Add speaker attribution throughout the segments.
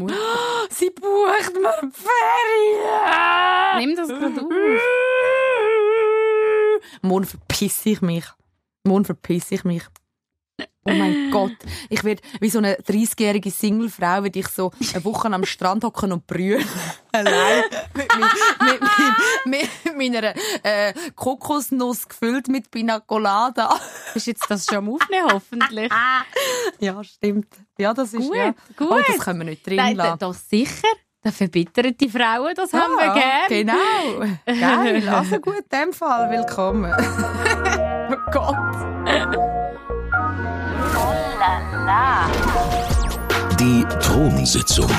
Speaker 1: Mutter.
Speaker 2: Sie bucht mir Ferien!
Speaker 1: Nimm das gerade auf.
Speaker 2: Morgen verpisse ich mich. Morgen verpisse ich mich. Oh mein Gott. Ich werde wie so eine 30-jährige Singlefrau, werde ich so eine Woche am Strand hocken und brühen. Allein. mit, mit, mit, mit, meiner äh, Kokosnuss gefüllt mit Pina Colada.
Speaker 1: Ist jetzt das schon am Aufnehmen, hoffentlich?
Speaker 2: ja, stimmt. Ja, das ist
Speaker 1: Gut,
Speaker 2: ja.
Speaker 1: gut.
Speaker 2: Oh, das können wir nicht drin
Speaker 1: Nein,
Speaker 2: lassen.
Speaker 1: doch sicher. Da verbittern die Frauen, das haben wir gern.
Speaker 2: Genau. Geil. Also gut, in dem Fall willkommen. oh Gott.
Speaker 3: Die Thronsitzung.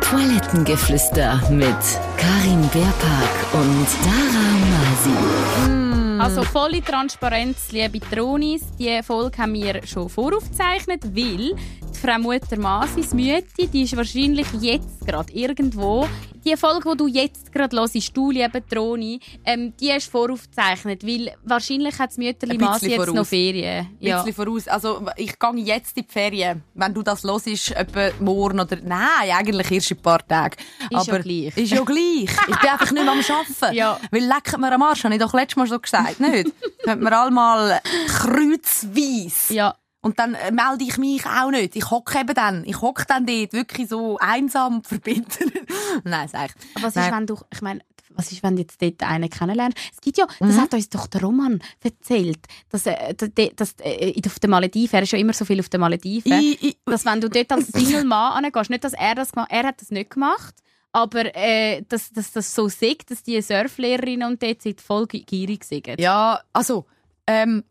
Speaker 4: Toilettengeflüster mit Karin Beerpark und Dara Masi.
Speaker 1: Also volle Transparenz, liebe Tronis. Die Folge haben wir schon voraufgezeichnet, weil Frau Mutter Masis Mütti, die ist wahrscheinlich jetzt gerade irgendwo. Die Folge, die du jetzt gerade hörst, du, liebe Troni, ähm, die ist voraufgezeichnet, weil wahrscheinlich hat das Mütterli Masi jetzt
Speaker 2: voraus.
Speaker 1: noch Ferien.
Speaker 2: Ein bisschen voraus. Also, ich gehe jetzt in die Ferien. Wenn du das hörst, etwa morgen oder... Nein, eigentlich erst in ein paar Tage.
Speaker 1: Ist ja
Speaker 2: Aber
Speaker 1: gleich.
Speaker 2: Ist ja gleich. Ich bin einfach nicht mehr am Arbeiten.
Speaker 1: Ja.
Speaker 2: Weil lecken wir am Arsch, habe ich doch letztes Mal so gesagt, nicht? Könnten wir alle mal kreuzweise.
Speaker 1: Ja.
Speaker 2: Und dann äh, melde ich mich auch nicht. Ich hocke eben dann. Ich hocke dann dort wirklich so einsam verbittert. Nein, sag ich.
Speaker 1: Aber was
Speaker 2: Nein.
Speaker 1: ist, wenn du, ich meine, was ist, wenn du jetzt dort einen kennenlernst? Es gibt ja, das
Speaker 2: Mhm.
Speaker 1: hat uns doch der Roman erzählt, dass, äh, dass, äh, auf den Malediven, er ist ja immer so viel auf den Malediven,
Speaker 2: Ich, ich,
Speaker 1: dass wenn du dort als Single-Mann angehst, nicht, dass er das gemacht er hat das nicht gemacht, aber äh, dass, dass das so sagt, dass die Surflehrerinnen und dort sind voll gi- gierig sind.
Speaker 2: Ja, also, ähm,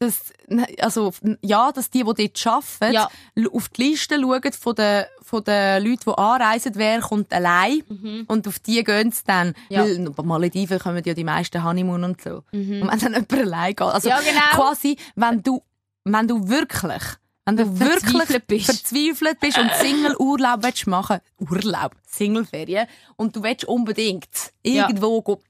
Speaker 2: das, also, ja, dass die, die dort arbeiten,
Speaker 1: Ja.
Speaker 2: auf die Liste schauen von den, von den Leuten, die anreisen, wer kommt allein. Und auf die gehen sie dann.
Speaker 1: Mhm. Ja.
Speaker 2: Weil bei Malediven kommen ja die meisten Honeymoon und so. Und wenn dann jemand allein geht. Also,
Speaker 1: Mhm. Ja, genau.
Speaker 2: quasi, wenn du, wenn du wirklich, wenn du wirklich
Speaker 1: Verzweifelt bist.
Speaker 2: verzweifelt bist und Single-Urlaub willst machen, Urlaub, Single-Ferien, und du willst unbedingt
Speaker 1: Ja.
Speaker 2: irgendwo
Speaker 1: Du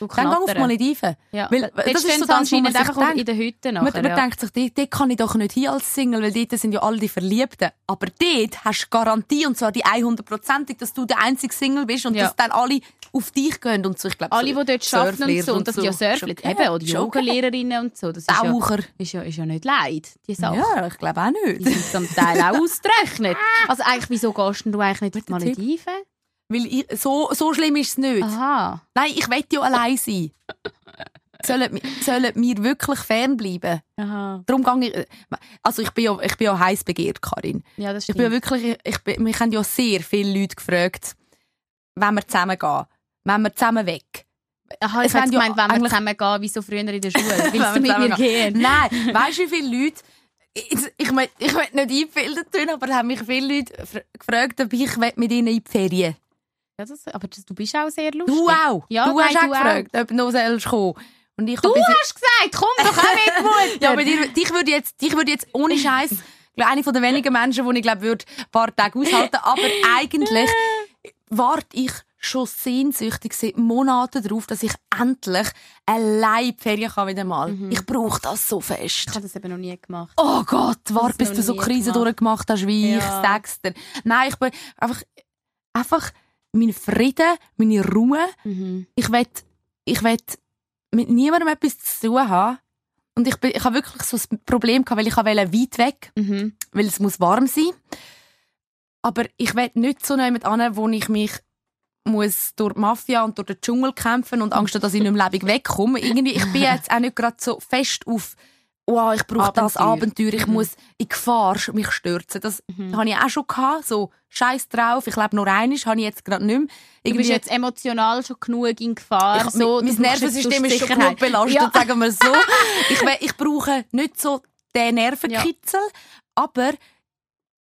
Speaker 2: dann geh auf
Speaker 1: knattern.
Speaker 2: Malediven.
Speaker 1: Ja.
Speaker 2: Weil,
Speaker 1: Dort
Speaker 2: das ist so das, wo man sich denkt.
Speaker 1: in der Hütte
Speaker 2: Man,
Speaker 1: nachher.
Speaker 2: man
Speaker 1: ja.
Speaker 2: denkt sich, dort, dort kann ich doch nicht hin als Single, weil dort sind ja alle die Verliebten. Aber dort hast du Garantie, und zwar die 100%ig, dass du der einzige Single bist und
Speaker 1: Ja.
Speaker 2: dass dann alle auf dich gehen. Und so, ich glaub,
Speaker 1: Alle,
Speaker 2: so
Speaker 1: die dort arbeiten und so, und das sind ja Surfler,
Speaker 2: Schon
Speaker 1: eben, oder. Yogalehrerinnen und so, das ist ja,
Speaker 2: Taucher.
Speaker 1: ist ja, ist ja nicht leid, die Sache.
Speaker 2: Ja, ich glaube auch
Speaker 1: Die
Speaker 2: nicht.
Speaker 1: sind zum Teil auch ausgerechnet. Also eigentlich, wieso gehst du eigentlich nicht auf die. Malediven?
Speaker 2: Weil ich, so, so schlimm ist es nicht.
Speaker 1: Aha.
Speaker 2: Nein, ich will ja allein sein. sollen, sollen wir wirklich fernbleiben?
Speaker 1: Aha.
Speaker 2: Darum gehe ich, also ich bin ja, ich bin ja heiß begehrt, Karin.
Speaker 1: Ja, das
Speaker 2: Ich bin ja
Speaker 1: stimmt.
Speaker 2: wirklich, ich bin, mich haben ja sehr viele Leute gefragt, wenn wir zusammen gehen, wenn wir zusammen weg.
Speaker 1: Aha, ich hätte
Speaker 2: werden ja
Speaker 1: gemeint, wenn wir zusammen gehen, wie so früher in der Schule.
Speaker 2: Wenn
Speaker 1: Willst du mit mir gehen?
Speaker 2: Nein, weißt du, wie viele Leute, ich, ich, will- ich will nicht einbilden tun, aber haben mich viele Leute fr- gefragt, ob ich mit ihnen in die Ferien
Speaker 1: Ja, das, aber das, du bist auch sehr lustig.
Speaker 2: Du auch.
Speaker 1: Ja,
Speaker 2: du
Speaker 1: nein,
Speaker 2: hast auch
Speaker 1: du
Speaker 2: gefragt, ob du noch sollst kommen. Und ich
Speaker 1: Du hast gesagt, komm doch auch mit, Mutter.
Speaker 2: Ja, aber dir, dich würde jetzt, dich würde jetzt ohne Scheiß, eine von den wenigen Menschen, die ich glaube, würde ein paar Tage aushalten. Aber eigentlich warte ich schon sehnsüchtig seit Monaten darauf, dass ich endlich allein in die Ferien kann wieder mal. Ich brauche das so
Speaker 1: Ich
Speaker 2: fest.
Speaker 1: habe das eben noch nie gemacht.
Speaker 2: Oh Gott, warte, bis du so Krisen
Speaker 1: gemacht.
Speaker 2: durchgemacht hast wie ich,
Speaker 1: Ja.
Speaker 2: sag's dir. Nein, ich bin einfach, einfach mein Frieden, meine Ruhe.
Speaker 1: Mhm.
Speaker 2: Ich will, ich will mit niemandem etwas zu tun haben. Und ich, bin, ich habe wirklich so ein Problem gehabt, weil ich wollte weit weg,
Speaker 1: Mhm.
Speaker 2: weil es muss warm sein. Aber ich will nicht so jemand an, wo ich mich muss durch die Mafia und durch den Dschungel kämpfen und Angst, dass ich nicht mehr lebendig wegkomme. Irgendwie, ich bin jetzt auch nicht gerade so fest auf wow, ich brauche das
Speaker 1: Abenteuer.
Speaker 2: Ich
Speaker 1: Mhm.
Speaker 2: muss in Gefahr mich stürzen. Das habe ich auch schon gehabt, so Scheiß drauf, ich lebe nur einisch, habe ich jetzt gerade nicht mehr.
Speaker 1: Du bist jetzt emotional schon genug in Gefahr.
Speaker 2: Ich,
Speaker 1: so,
Speaker 2: mein
Speaker 1: du
Speaker 2: Nervensystem ist schon genug belastet,
Speaker 1: Ja.
Speaker 2: sagen wir so. ich, ich brauche nicht so den Nervenkitzel, aber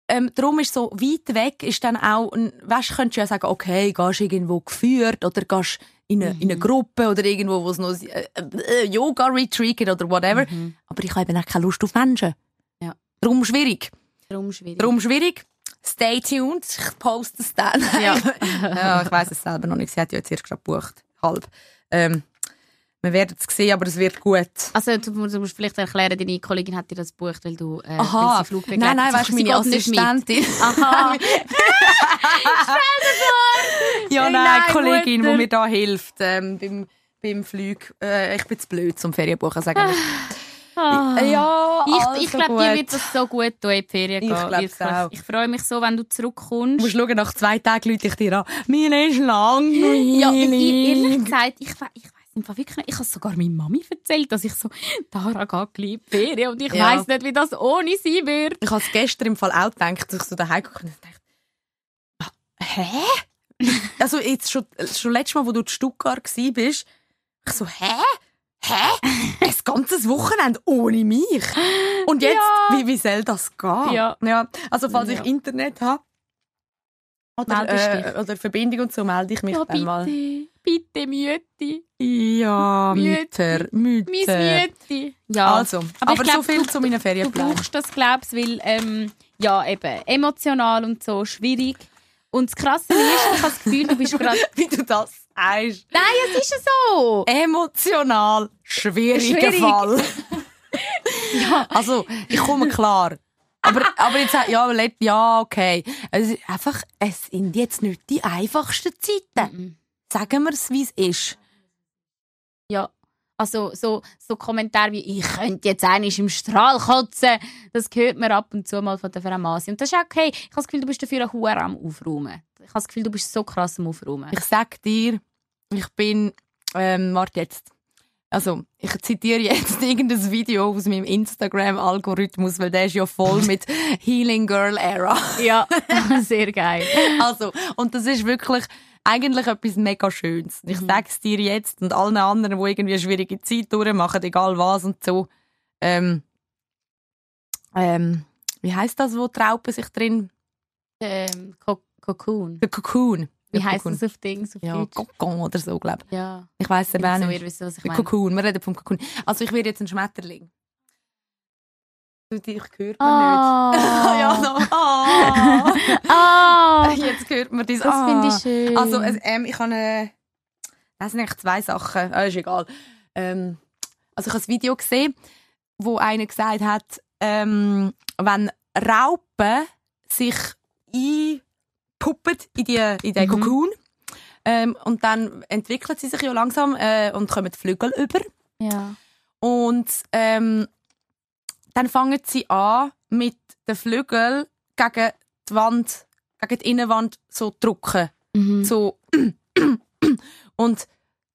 Speaker 2: ähm, darum ist so weit weg, ist dann auch, weißt, könntest du ja sagen, okay, gehst irgendwo geführt oder gehst in eine,
Speaker 1: Mhm.
Speaker 2: in eine Gruppe oder irgendwo, wo es noch äh, äh, Yoga-Retreat gibt oder whatever.
Speaker 1: Mhm.
Speaker 2: Aber ich habe eben auch keine Lust auf Menschen.
Speaker 1: Ja.
Speaker 2: Darum schwierig.
Speaker 1: Darum schwierig.
Speaker 2: Darum schwierig. Stay tuned. Ich poste es dann.
Speaker 1: Ja.
Speaker 2: ja, ich weiß es selber noch nicht. Sie hat ja jetzt erst gerade gebucht. Halb. Ähm, Wir werden es sehen, aber es wird gut.
Speaker 1: Also du, musst- du musst vielleicht erklären, deine Kollegin hat dir das gebucht, weil du äh,
Speaker 2: Aha,
Speaker 1: Flugbegleiter
Speaker 2: nein, nein, weißt du, meine. Assistentin.
Speaker 1: Aha.
Speaker 2: Ja, nein,
Speaker 1: nein,
Speaker 2: Kollegin,
Speaker 1: Mutter.
Speaker 2: die mir da hilft beim, beim, beim Flug. Äh, ich bin zu blöd zum Ferienbuchen, sagen.
Speaker 1: Ah.
Speaker 2: Ja,
Speaker 1: Ich, ich
Speaker 2: also
Speaker 1: glaube, dir wird das so gut tun, in die Ferien
Speaker 2: Ich
Speaker 1: gehen.
Speaker 2: auch.
Speaker 1: Ich freue mich so, wenn du
Speaker 2: Du
Speaker 1: zurückkommst.
Speaker 2: musst schauen, nach zwei Tagen Leute ich dir an. Mir ist langweilig.
Speaker 1: Ja, ich, ehrlich gesagt, ich, ich im Fall wirklich nicht. Ich habe sogar meiner Mami erzählt, dass ich so, Dara geht gleich Ferien und ich
Speaker 2: Ja.
Speaker 1: weiss nicht, wie das ohne sie wird.
Speaker 2: Ich habe es gestern im Fall auch gedacht, dass ich so daheim habe und dachte, ah, hä? also jetzt schon, schon letztes Mal, wo du in Stuttgart warst, ich so, hä? Hä? Ein ganzes Wochenende ohne mich? Und jetzt,
Speaker 1: Ja.
Speaker 2: wie, wie soll das gehen?
Speaker 1: Ja.
Speaker 2: ja also falls
Speaker 1: Ja.
Speaker 2: ich Internet habe oder, äh, oder Verbindung und so, melde ich mich
Speaker 1: Ja,
Speaker 2: dann mal.
Speaker 1: bitte, bitte, Mütti.
Speaker 2: Ja, Mütter. Mütter.
Speaker 1: Mein Mütti. Ja.
Speaker 2: Also,
Speaker 1: Aber
Speaker 2: aber,
Speaker 1: ich glaub,
Speaker 2: so viel
Speaker 1: du-
Speaker 2: zu meinen
Speaker 1: Du
Speaker 2: Ferienplänen.
Speaker 1: brauchst das, glaubst weil, ähm, ja, eben, emotional und so, schwierig. Und das Krasse ist, ich habe das Gefühl, du bist gerade...
Speaker 2: Wie du das sagst.
Speaker 1: Nein, es ist ja so!
Speaker 2: Emotional schwieriger
Speaker 1: Schwierig.
Speaker 2: Fall. Also, ich komme klar. Aber, aber jetzt, ja, ja, okay. Es ist einfach, es sind jetzt nicht die einfachsten Zeiten. Sagen wir es, wie es ist.
Speaker 1: Ja. Also, so, so Kommentare wie, ich könnte jetzt einmal im Strahl kotzen, das hört man ab und zu mal von der Frau Masi. Und das ist okay. Ich habe das Gefühl, du bist dafür ein Huren am Aufräumen. Ich habe das Gefühl, du bist so krass am Aufräumen.
Speaker 2: Ich sag dir, ich bin, ähm, warte jetzt. Also, ich zitiere jetzt irgendein Video aus meinem Instagram-Algorithmus, weil der ist ja voll mit Healing Girl Era.
Speaker 1: ja, sehr geil.
Speaker 2: Also, und das ist wirklich eigentlich etwas mega Schönes. Ich
Speaker 1: Mhm.
Speaker 2: sag's dir jetzt und allen anderen, die irgendwie eine schwierige Zeit durchmachen, egal was und so. Ähm, ähm, wie heißt das, wo die Raupen sich drin...
Speaker 1: Ähm, Co Cocoon.
Speaker 2: Der Cocoon.
Speaker 1: Wie heisst das auf Dings? Auf
Speaker 2: Ja,
Speaker 1: Deutsch?
Speaker 2: Kokon oder so, glaube ich.
Speaker 1: Ja.
Speaker 2: Ich weiss es auch
Speaker 1: so,
Speaker 2: nicht.
Speaker 1: ihr wisst, was ich meine.
Speaker 2: Cocoon, wir reden vom Cocoon. Also ich werde jetzt ein Schmetterling. Du, dich hört man
Speaker 1: Ah.
Speaker 2: nicht. ja, so. Ah.
Speaker 1: Ah,
Speaker 2: Jetzt hört man das.
Speaker 1: das
Speaker 2: ah.
Speaker 1: finde ich schön.
Speaker 2: Also, ähm, ich habe eine. Das sind eigentlich zwei Sachen. Ah, ist egal. Ähm, also, ich habe ein Video gesehen, wo einer gesagt hat, ähm, wenn Raupen sich einpuppen in, die, in den
Speaker 1: Mhm.
Speaker 2: Cocoon, ähm, und dann entwickeln sie sich ja langsam äh, und kommen die Flügel über.
Speaker 1: ja.
Speaker 2: Und ähm, dann fangen sie an, mit den Flügeln gegen die Wand, gegen die Innenwand so zu drücken.
Speaker 1: Mhm.
Speaker 2: So. Und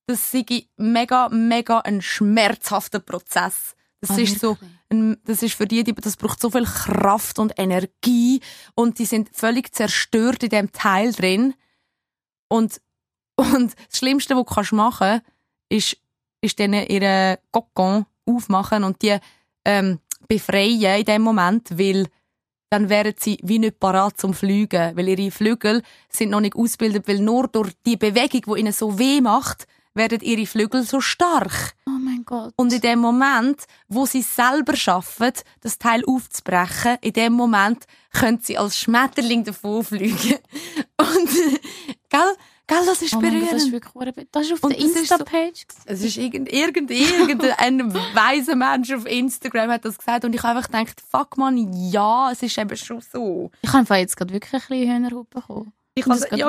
Speaker 2: das ist mega, mega ein schmerzhafter Prozess. Das
Speaker 1: Ah,
Speaker 2: ist so, das ist für die, die, das braucht so viel Kraft und Energie und die sind völlig zerstört in dem Teil drin. Und, und das Schlimmste, was du kannst machen ist, ist denen ihren Kokon aufmachen und die ähm, befreien in dem Moment, weil dann wären sie wie nicht parat zum Fliegen, weil ihre Flügel sind noch nicht ausgebildet, weil nur durch die Bewegung, die ihnen so weh macht, werden ihre Flügel so stark.
Speaker 1: Oh mein Gott.
Speaker 2: Und in dem Moment, wo sie selber schaffen, das Teil aufzubrechen, in dem Moment können sie als Schmetterling davonfliegen. Und, gell? Gell, das ist
Speaker 1: Oh Gott,
Speaker 2: berührend.
Speaker 1: das ist wirklich Das ist auf
Speaker 2: Und
Speaker 1: der
Speaker 2: ist so-
Speaker 1: Insta-Page.
Speaker 2: Es ist irgend, irgend, irgendein weiser Mensch auf Instagram hat das gesagt und ich habe einfach gedacht, fuck man, ja, es ist eben schon so.
Speaker 1: ich habe jetzt gerade wirklich ein bisschen Hühnerhaut bekommen.
Speaker 2: Ich,
Speaker 1: geht
Speaker 2: ja,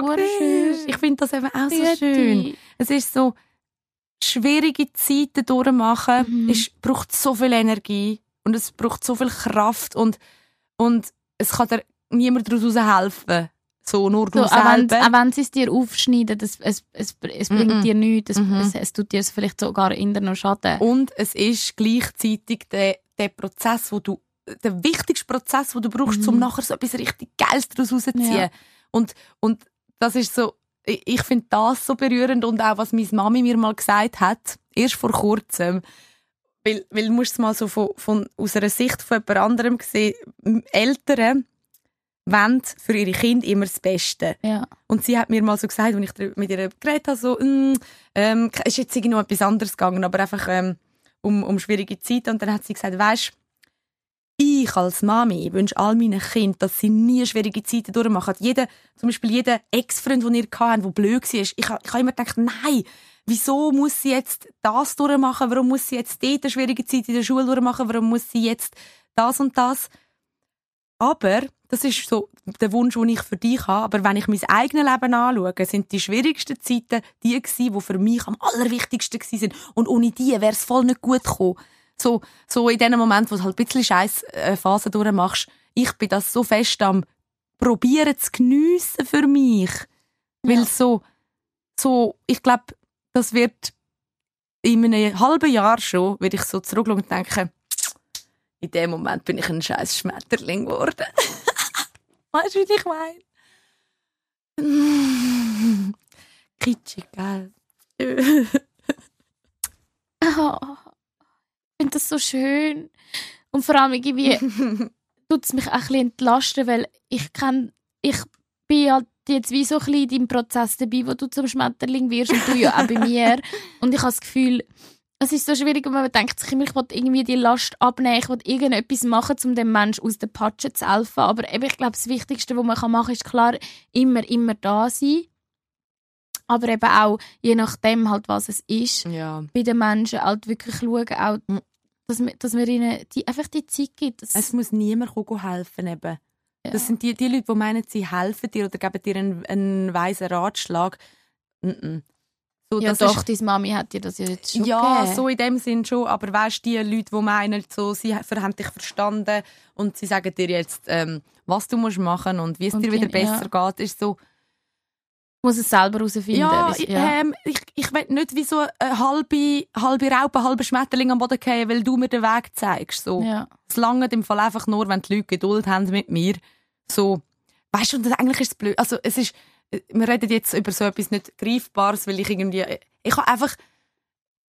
Speaker 2: ich finde das eben auch so
Speaker 1: Grüezi.
Speaker 2: schön. Es ist so, schwierige Zeiten durchmachen,
Speaker 1: Mhm.
Speaker 2: ist, braucht so viel Energie und es braucht so viel Kraft und, und es kann dir niemand daraus helfen. So, nur du
Speaker 1: So, auch wenn,
Speaker 2: selber.
Speaker 1: auch wenn sie es dir aufschneiden, das, es, es, es bringt
Speaker 2: Mhm.
Speaker 1: dir nichts. Es,
Speaker 2: Mhm.
Speaker 1: es, es tut dir vielleicht sogar in noch Schaden.
Speaker 2: Und es ist gleichzeitig der, der Prozess, wo du, der wichtigste Prozess, den du brauchst,
Speaker 1: Mhm.
Speaker 2: um nachher so etwas richtig Geiles daraus rauszuziehen.
Speaker 1: Ja.
Speaker 2: Und, und das ist so, ich, ich finde das so berührend und auch, was meine Mami mir mal gesagt hat, erst vor kurzem. Weil, weil du musst es mal so von, von, aus einer Sicht von jemand anderem sehen, Eltern wollen für ihre Kinder immer das Beste.
Speaker 1: Ja.
Speaker 2: Und sie hat mir mal so gesagt, als ich mit ihr geredet habe, so, mm, ähm, ist jetzt irgendwie noch etwas anderes gegangen, aber einfach ähm, um, um schwierige Zeiten. Und dann hat sie gesagt, weisst, ich als Mami wünsche all meinen Kindern, dass sie nie schwierige Zeiten durchmachen. Jeder, zum Beispiel jeder Ex-Freund, den ihr hattet, der blöd war, ich, ich habe immer gedacht, nein, wieso muss sie jetzt das durchmachen, warum muss sie jetzt dort eine schwierige Zeit in der Schule durchmachen, warum muss sie jetzt das und das. Aber, das ist so der Wunsch, den ich für dich habe, aber wenn ich mein eigenes Leben anschaue, sind die schwierigsten Zeiten die gewesen, die für mich am allerwichtigsten sind. Und ohne die wäre es voll nicht gut gekommen. So, so in dem Moment, wo du halt ein bisschen scheiß äh, Phase durchmachst, ich bin das so fest am probieren zu geniessen für mich. Ja. Weil so, so, ich glaube, das wird in einem halben Jahr schon, werde ich so zurückschauen und denken, in dem Moment bin ich ein scheiß Schmetterling geworden. weißt du, wie ich meine? Kitschig, gell?
Speaker 1: oh, ich finde das so schön. Und vor allem irgendwie tut es mich auch ein bisschen entlasten, weil ich kann, ich bin halt jetzt wie so ein bisschen in deinem Prozess dabei, wo du zum Schmetterling wirst und du ja auch bei mir. Und ich habe das Gefühl, es ist so schwierig, wenn man denkt sich immer, ich will irgendwie die Last abnehmen, ich will irgendetwas machen, um dem Menschen aus der Patsche zu helfen. Aber eben, ich glaube, das Wichtigste, was man machen kann, ist klar, immer, immer da sein. Aber eben auch, je nachdem halt, was es ist,
Speaker 2: ja.
Speaker 1: bei den Menschen halt wirklich schauen, auch, dass, man, dass man ihnen die, einfach die Zeit gibt.
Speaker 2: Es muss niemand helfen eben. Ja. Das sind die, die Leute, die meinen, sie helfen dir oder geben dir einen, einen weisen Ratschlag. Mm -mm.
Speaker 1: So, ja doch, deine Mami hat dir das ja jetzt schon
Speaker 2: Ja,
Speaker 1: gegeben.
Speaker 2: so in dem Sinn schon. Aber weißt du, die Leute, die meinen, so, sie haben dich verstanden und sie sagen dir jetzt, ähm, was du musst machen und wie es und dir wieder besser ja. geht, ist so...
Speaker 1: Ich muss es selber herausfinden.
Speaker 2: Ja, ja. Ähm, ich, ich will nicht wie so eine halbe, halbe Raupe, halbe Schmetterling am Boden fallen, weil du mir den Weg zeigst. So.
Speaker 1: Ja.
Speaker 2: Es langt im Fall einfach nur, wenn die Leute Geduld haben mit mir. So, weißt du, und eigentlich ist es blöd. Also, es ist wir reden jetzt über so etwas nicht Greifbares, weil ich irgendwie, ich habe einfach,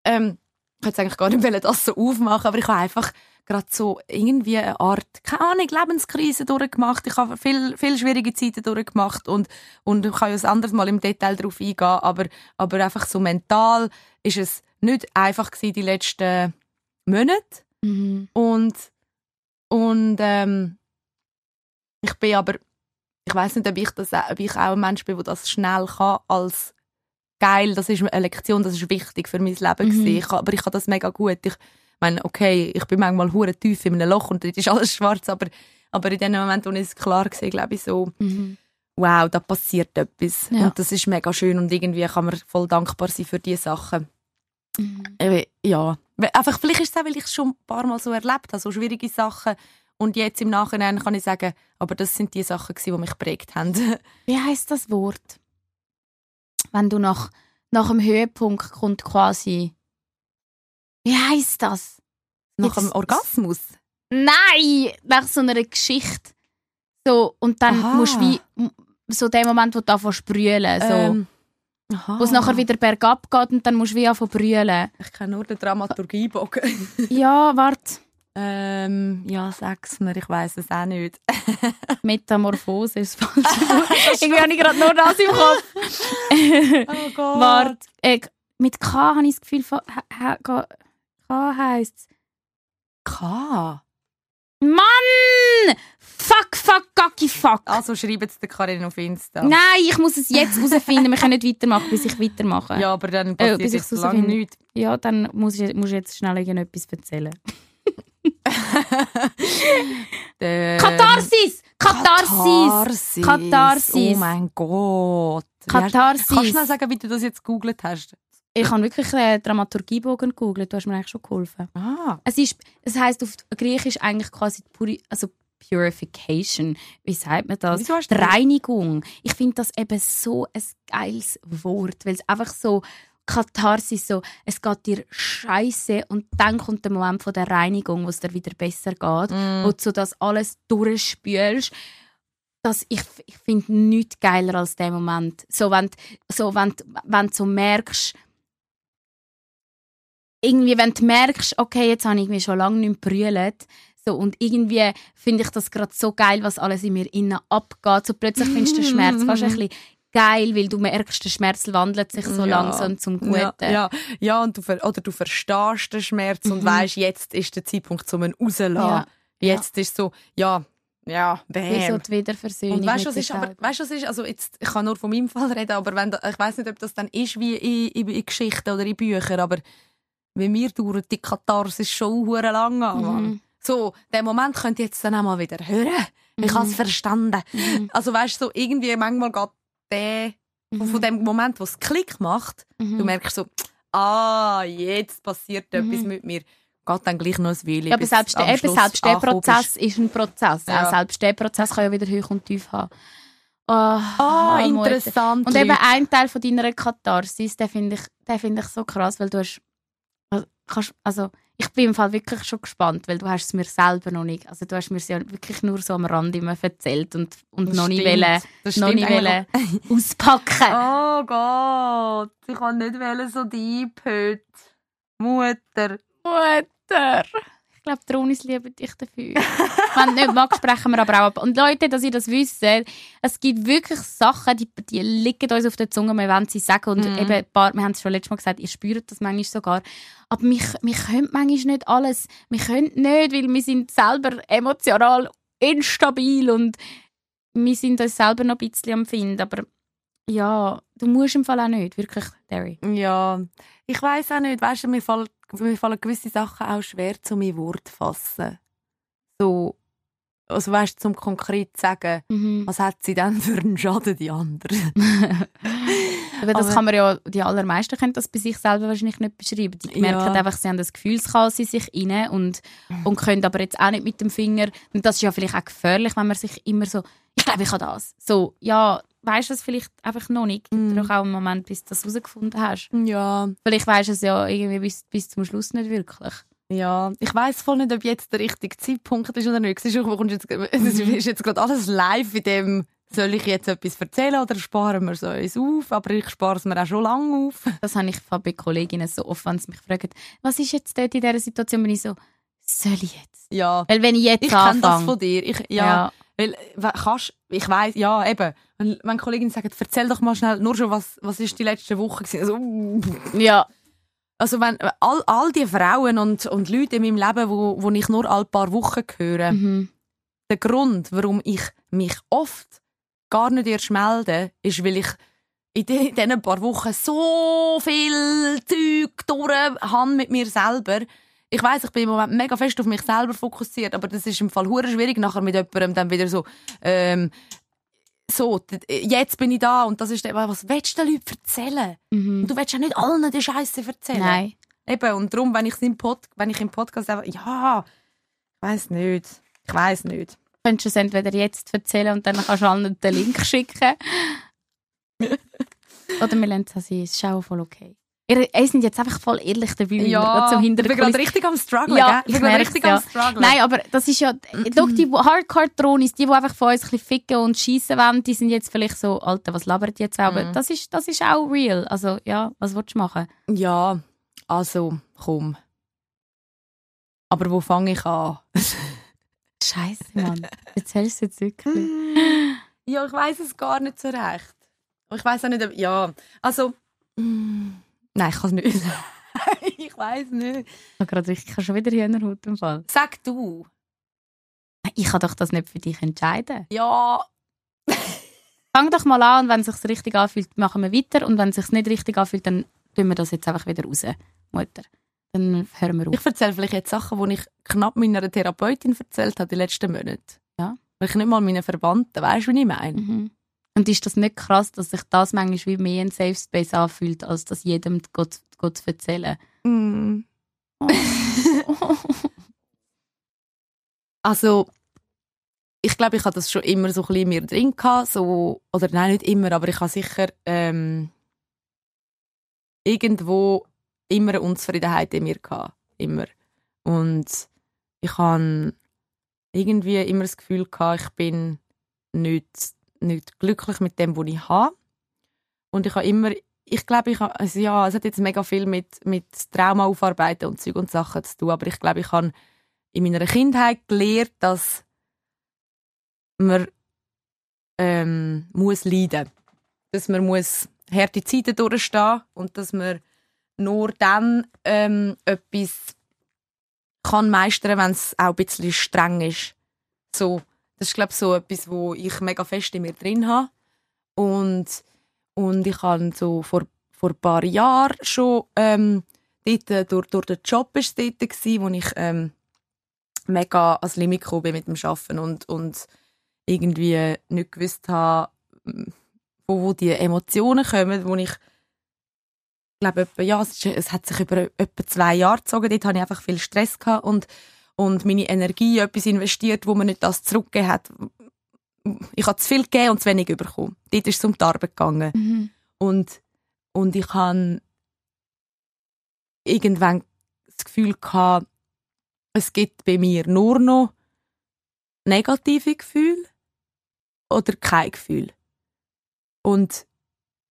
Speaker 2: ähm, ich hätte eigentlich gar nicht wollen, das so aufmachen, aber ich habe einfach gerade so irgendwie eine Art, keine Ahnung, Lebenskrise durchgemacht. Ich habe viel, viel schwierige Zeiten durchgemacht und, und ich kann ja ein anderes Mal im Detail darauf eingehen, aber, aber einfach so mental ist es nicht einfach gewesen, die letzten Monate.
Speaker 1: Mhm.
Speaker 2: Und, und, ähm, ich bin aber ich weiß nicht, ob ich, das, ob ich auch ein Mensch bin, der das schnell kann als geil, das ist eine Lektion, das ist wichtig für mein Leben mhm. Ich, aber ich kann das mega gut. Ich meine, okay, ich bin manchmal hure tief in einem Loch und dort ist alles schwarz, aber, aber in dem Moment, wo ich es klar sehe, glaube ich so,
Speaker 1: mhm.
Speaker 2: wow, da passiert etwas.
Speaker 1: Ja.
Speaker 2: Und das ist mega schön und irgendwie kann man voll dankbar sein für diese Sachen.
Speaker 1: Mhm.
Speaker 2: Ja, einfach, vielleicht ist es auch, weil ich es schon ein paar Mal so erlebt habe, so schwierige Sachen, und jetzt im Nachhinein kann ich sagen, aber das sind die Sachen, die mich geprägt haben.
Speaker 1: Wie heißt das Wort? Wenn du nach, nach dem Höhepunkt kommt quasi. Wie heißt das?
Speaker 2: Nach dem Orgasmus?
Speaker 1: Nein, nach so einer Geschichte. So, und dann Aha. musst du wie so der Moment, wo du anfängst zu brüllen. So. Ähm. Wo es nachher wieder bergab geht und dann musst du wie anfangen brüllen.
Speaker 2: Ich kenne nur den Dramaturgiebogen.
Speaker 1: ja, warte.
Speaker 2: Ähm, ja, sag's mir, ich weiß es auch nicht.
Speaker 1: Metamorphose ist falsch. Irgendwie habe ich gerade nur das im Kopf.
Speaker 2: oh Gott.
Speaker 1: Warte, äh, mit K habe ich das Gefühl, K heisst es.
Speaker 2: K?
Speaker 1: Mann! Fuck, fuck, gacki, fuck.
Speaker 2: Also schreib jetzt der Karin auf Insta.
Speaker 1: Nein, ich muss es jetzt herausfinden. Wir können nicht weitermachen, bis ich weitermache.
Speaker 2: Ja, aber dann passiert äh, bis ich es lange nichts.
Speaker 1: Ja, dann muss ich, muss ich jetzt schnell irgendetwas erzählen. Katharsis! Katharsis! Katharsis!
Speaker 2: Oh mein Gott!
Speaker 1: Katharsis!
Speaker 2: Kannst du schnell sagen, wie du das jetzt gegoogelt hast?
Speaker 1: Ich habe wirklich einen Dramaturgiebogen gegoogelt. Du hast mir eigentlich schon geholfen.
Speaker 2: Ah.
Speaker 1: Es, ist, es heisst auf Griechisch eigentlich quasi Puri, also Purification. Wie sagt man das? Reinigung. Ich finde das eben so ein geiles Wort, weil es einfach so Katharsis, so, es geht dir scheiße und dann kommt der Moment von der Reinigung, wo es dir wieder besser geht,
Speaker 2: mm.
Speaker 1: wo du das alles durchspülst. Das, ich ich finde nichts geiler als der Moment. So, wenn, so, wenn, wenn du so merkst, irgendwie, wenn du merkst, okay, jetzt habe ich mich schon lange nicht brüllt, so, und irgendwie finde ich das gerade so geil, was alles in mir innen abgeht. So plötzlich findest du den Schmerz fast ein bisschen geil, weil du merkst, der Schmerz wandelt sich so ja. langsam zum Guten.
Speaker 2: Ja, ja, ja und du, oder du verstehst den Schmerz mhm. und weißt, jetzt ist der Zeitpunkt, um ihn rauszulassen. Ja. Jetzt ja. ist so, ja, ja,
Speaker 1: Wie so
Speaker 2: bam.
Speaker 1: die Wiederversöhnung
Speaker 2: Und weißt du, was ist, aber, weißt, du, was ist, also jetzt, ich kann nur von meinem Fall reden, aber wenn, ich weiß nicht, ob das dann ist wie in, in, in Geschichten oder in Büchern, aber bei mir dauert die Katharsis schon hure lang an.
Speaker 1: Mhm.
Speaker 2: So, den Moment könnt ihr jetzt dann auch mal wieder hören. Ich habe es verstanden.
Speaker 1: Mhm.
Speaker 2: Also weißt du, so irgendwie manchmal geht der, von- von dem Moment, wo es Klick macht,
Speaker 1: Mhm.
Speaker 2: du merkst so, ah, jetzt passiert etwas
Speaker 1: Mhm.
Speaker 2: mit mir. Geht dann gleich noch ein Weile,
Speaker 1: Ja, aber selbst, der, eben, selbst der Prozess ist ein Prozess.
Speaker 2: Ja.
Speaker 1: Auch selbst der Prozess kann ja wieder hoch und tief haben. Oh,
Speaker 2: Ah,
Speaker 1: Mutter.
Speaker 2: interessant.
Speaker 1: Und eben ein Teil von deiner Katharsis, den finde ich, den finde ich so krass, weil du hast, also, kannst, also ich bin im Fall wirklich schon gespannt, weil du hast es mir selber noch nicht, also du hast mir es ja wirklich nur so am Rand immer erzählt und, und
Speaker 2: Das
Speaker 1: noch nicht wollen,
Speaker 2: Das
Speaker 1: noch nicht wollen auspacken.
Speaker 2: Oh Gott, ich kann nicht wollen, so deep heute. Mutter.
Speaker 1: Mutter! Ich glaube, die Ronis lieben dich dafür. Wenn du nicht magst, sprechen wir aber auch ab. Und Leute, dass ihr das wisst, es gibt wirklich Sachen, die, die liegen uns auf der Zunge, wir wollen sie sagen. Und
Speaker 2: Mhm.
Speaker 1: eben, paar, wir haben es schon letztes Mal gesagt, ihr spürt das manchmal sogar. Aber wir, wir können manchmal nicht alles. Wir können nicht, weil wir sind selber emotional instabil und wir sind uns selber noch ein bisschen am Finden. Aber ja, du musst im Fall auch nicht, wirklich, Derry.
Speaker 2: Ja, ich weiß auch nicht, weißt du, mir fallen, mir fallen gewisse Sachen auch schwer zu mir Wort zu fassen. So, also weißt zum konkret zu sagen,
Speaker 1: Mhm.
Speaker 2: was hat sie denn für einen Schaden, die andere?
Speaker 1: Aber das
Speaker 2: Aber-
Speaker 1: kann man ja, die allermeisten können das bei sich selber wahrscheinlich nicht beschreiben. Die merken
Speaker 2: Ja.
Speaker 1: einfach, sie haben das Gefühlschaos in sich inne und, und können aber jetzt auch nicht mit dem Finger, und das ist ja vielleicht auch gefährlich, wenn man sich immer so, ich glaube, ich habe das. So, ja, weißt du es vielleicht einfach noch nicht.
Speaker 2: Mhm.
Speaker 1: doch auch einen Moment, bis du das herausgefunden hast.
Speaker 2: Ja,
Speaker 1: Vielleicht weißt du es ja irgendwie bis, bis zum Schluss nicht wirklich.
Speaker 2: ja. Ich weiß voll nicht, ob jetzt der richtige Zeitpunkt ist oder nicht. Es ist, jetzt, es ist ist jetzt gerade alles live in dem, soll ich jetzt etwas erzählen oder sparen wir es uns auf? Aber ich spare es mir auch schon lange auf.
Speaker 1: Das habe ich bei Kolleginnen so oft, wenn sie mich fragen, was ist jetzt dort in dieser Situation, bin ich so, soll ich jetzt?
Speaker 2: Ja.
Speaker 1: Weil wenn ich jetzt
Speaker 2: Ich kenne das von dir. Ich, ja,
Speaker 1: ja,
Speaker 2: Weil, we- kannst, ich weiß, ja, eben. Wenn, wenn Kolleginnen sagen, erzähl doch mal schnell, nur schon, was, was ist die letzte Woche gewesen? Also, uh.
Speaker 1: ja,
Speaker 2: also wenn, all, all die Frauen und, und Leute in meinem Leben, wo, wo ich nur alle paar Wochen höre,
Speaker 1: mhm.
Speaker 2: der Grund, warum ich mich oft gar nicht erst melde, ist, weil ich in diesen paar Wochen so viel Zeug durch habe mit mir selber. Ich weiß, ich bin im Moment mega fest auf mich selber fokussiert, aber das ist im Fall hure schwierig, nachher mit jemandem dann wieder so, ähm, so, jetzt bin ich da und das ist, der- was willst du den Leuten erzählen?
Speaker 1: Mhm.
Speaker 2: Und du willst ja nicht allen die Scheiße erzählen.
Speaker 1: Nein.
Speaker 2: Eben, und darum, wenn ich, im Pod, wenn ich im Podcast einfach, ja, ich weiß nicht, ich weiß nicht.
Speaker 1: könntest du es entweder jetzt erzählen und dann kannst du allen den Link schicken. Oder wir lassen es sein, ist auch voll okay. Ihr, ihr seid jetzt einfach voll ehrlich dabei, gerade so
Speaker 2: ich bin gerade richtig am struggeln,
Speaker 1: Ja,
Speaker 2: gell?
Speaker 1: ich
Speaker 2: bin richtig
Speaker 1: ja.
Speaker 2: am struggeln.
Speaker 1: Nein, aber das ist ja, schau, die Hardcore-Tronis, die, die einfach von uns ein bisschen ficken und schiessen wollen, die sind jetzt vielleicht so, Alter, was labert die jetzt auch? Aber
Speaker 2: Mhm.
Speaker 1: das ist, das ist auch real. Also, ja, was willst du machen?
Speaker 2: Ja, also, komm. Aber wo fange ich an?
Speaker 1: Scheiße, Mann. Erzählst du jetzt wirklich?
Speaker 2: ja, ich weiß es gar nicht so recht. Ich weiß auch nicht, ob, ja, also, mm, nein, ich kann es nicht. ich weiß nicht.
Speaker 1: Ich habe gerade richtig, ich habe schon wieder Hühnerhaut im Fall.
Speaker 2: Sag du.
Speaker 1: Ich kann doch das nicht für dich entscheiden.
Speaker 2: Ja,
Speaker 1: Fang doch mal an und wenn es sich richtig anfühlt, machen wir weiter. Und wenn es sich nicht richtig anfühlt, dann tun wir das jetzt einfach wieder raus, Mutter. Dann hören wir auf.
Speaker 2: Ich erzähle vielleicht jetzt Sachen, die ich knapp meiner Therapeutin erzählt habe die letzten Monate.
Speaker 1: Ja.
Speaker 2: Weil ich nicht mal meinen Verwandten, weißt du, wie ich meine?
Speaker 1: Mhm. Und ist das nicht krass, dass sich das manchmal wie mehr ein Safe Space anfühlt, als das jedem Gott, Gott zu erzählen?
Speaker 2: Mm.
Speaker 1: Oh.
Speaker 2: Also, ich glaube, ich hatte das schon immer so ein bisschen in mir drin gehabt, so, oder nein, nicht immer, aber ich habe sicher ähm, irgendwo immer eine Unzufriedenheit in mir gehabt. Immer. Und ich habe irgendwie immer das Gefühl gehabt, ich bin nicht, nicht glücklich mit dem, was ich habe. Und ich habe immer, ich glaube, ich habe, also ja, es hat jetzt mega viel mit, mit Trauma aufarbeiten und Zeug und Sachen zu tun, aber ich glaube, ich habe in meiner Kindheit gelernt, dass man ähm, muss leiden dass man muss harte Zeiten durchstehen und dass man nur dann ähm, etwas kann meistern, wenn es auch ein bisschen streng ist. So, das ist glaube so etwas, wo ich mega fest in mir drin habe und und ich habe so vor vor ein paar Jahren schon ähm, dort, äh, durch, durch den Job ist dort gewesen, wo ich ähm, mega ans Limit gekommen bin mit dem Arbeiten und, und irgendwie nicht gewusst habe, wo, wo die Emotionen kommen, wo ich glaube, ja, es, es hat sich über etwa zwei Jahre gezogen. Dort hatte ich einfach viel Stress gehabt und, und meine Energie in etwas investiert, wo man nicht das zurückgegeben hat. Ich habe zu viel gegeben und zu wenig bekommen. Dort ist es um die Arbeit gegangen.
Speaker 1: Mhm.
Speaker 2: Und, und ich habe irgendwann das Gefühl gehabt, es gibt bei mir nur noch negative Gefühle oder kein Gefühl. Und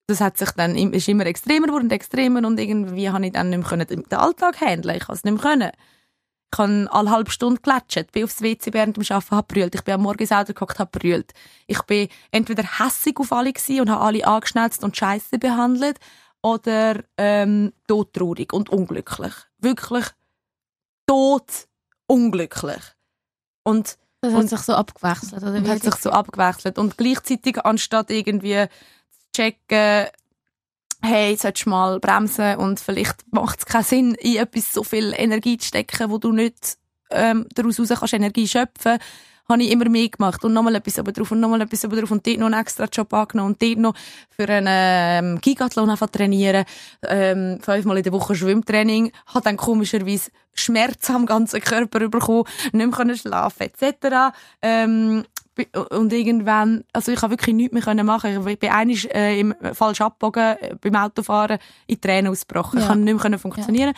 Speaker 2: das hat sich dann ist immer extremer geworden und extremer und irgendwie habe ich dann nicht mehr den Alltag handeln. Ich konnte es nicht mehr können. Ich habe alle halbe Stunde gelatscht, bin aufs WC während dem Arbeiten, habe brüllt. Ich bin am Morgen selber gekocht, habe brüllt. Ich bin entweder hässig auf alle und habe alle angeschnelzt und scheiße behandelt oder ähm, todtraurig und unglücklich. Wirklich tot unglücklich. Und
Speaker 1: Das hat
Speaker 2: Und-
Speaker 1: sich so abgewechselt, oder wie?
Speaker 2: hat sich so abgewechselt. Und gleichzeitig, anstatt irgendwie zu checken, hey, solltest du mal bremsen und vielleicht macht es keinen Sinn, in etwas so viel Energie zu stecken, wo du nicht ähm, daraus raus kannst Energie schöpfen. Habe ich immer mehr gemacht. Und nochmal etwas oben drauf und nochmal etwas oben drauf und dort noch einen extra Job angenommen und dort noch für einen ähm, Gigathlon einfach trainieren, ähm, fünfmal in der Woche Schwimmtraining, hat dann komischerweise Schmerz am ganzen Körper bekommen, nicht mehr können schlafen etc. Ähm, und irgendwann, also ich habe wirklich nichts mehr können machen. Ich bin einmal äh, im falsch abgebogen äh, beim Autofahren in Tränen ausgebrochen. Ich
Speaker 1: Ja.
Speaker 2: konnte nicht mehr können funktionieren.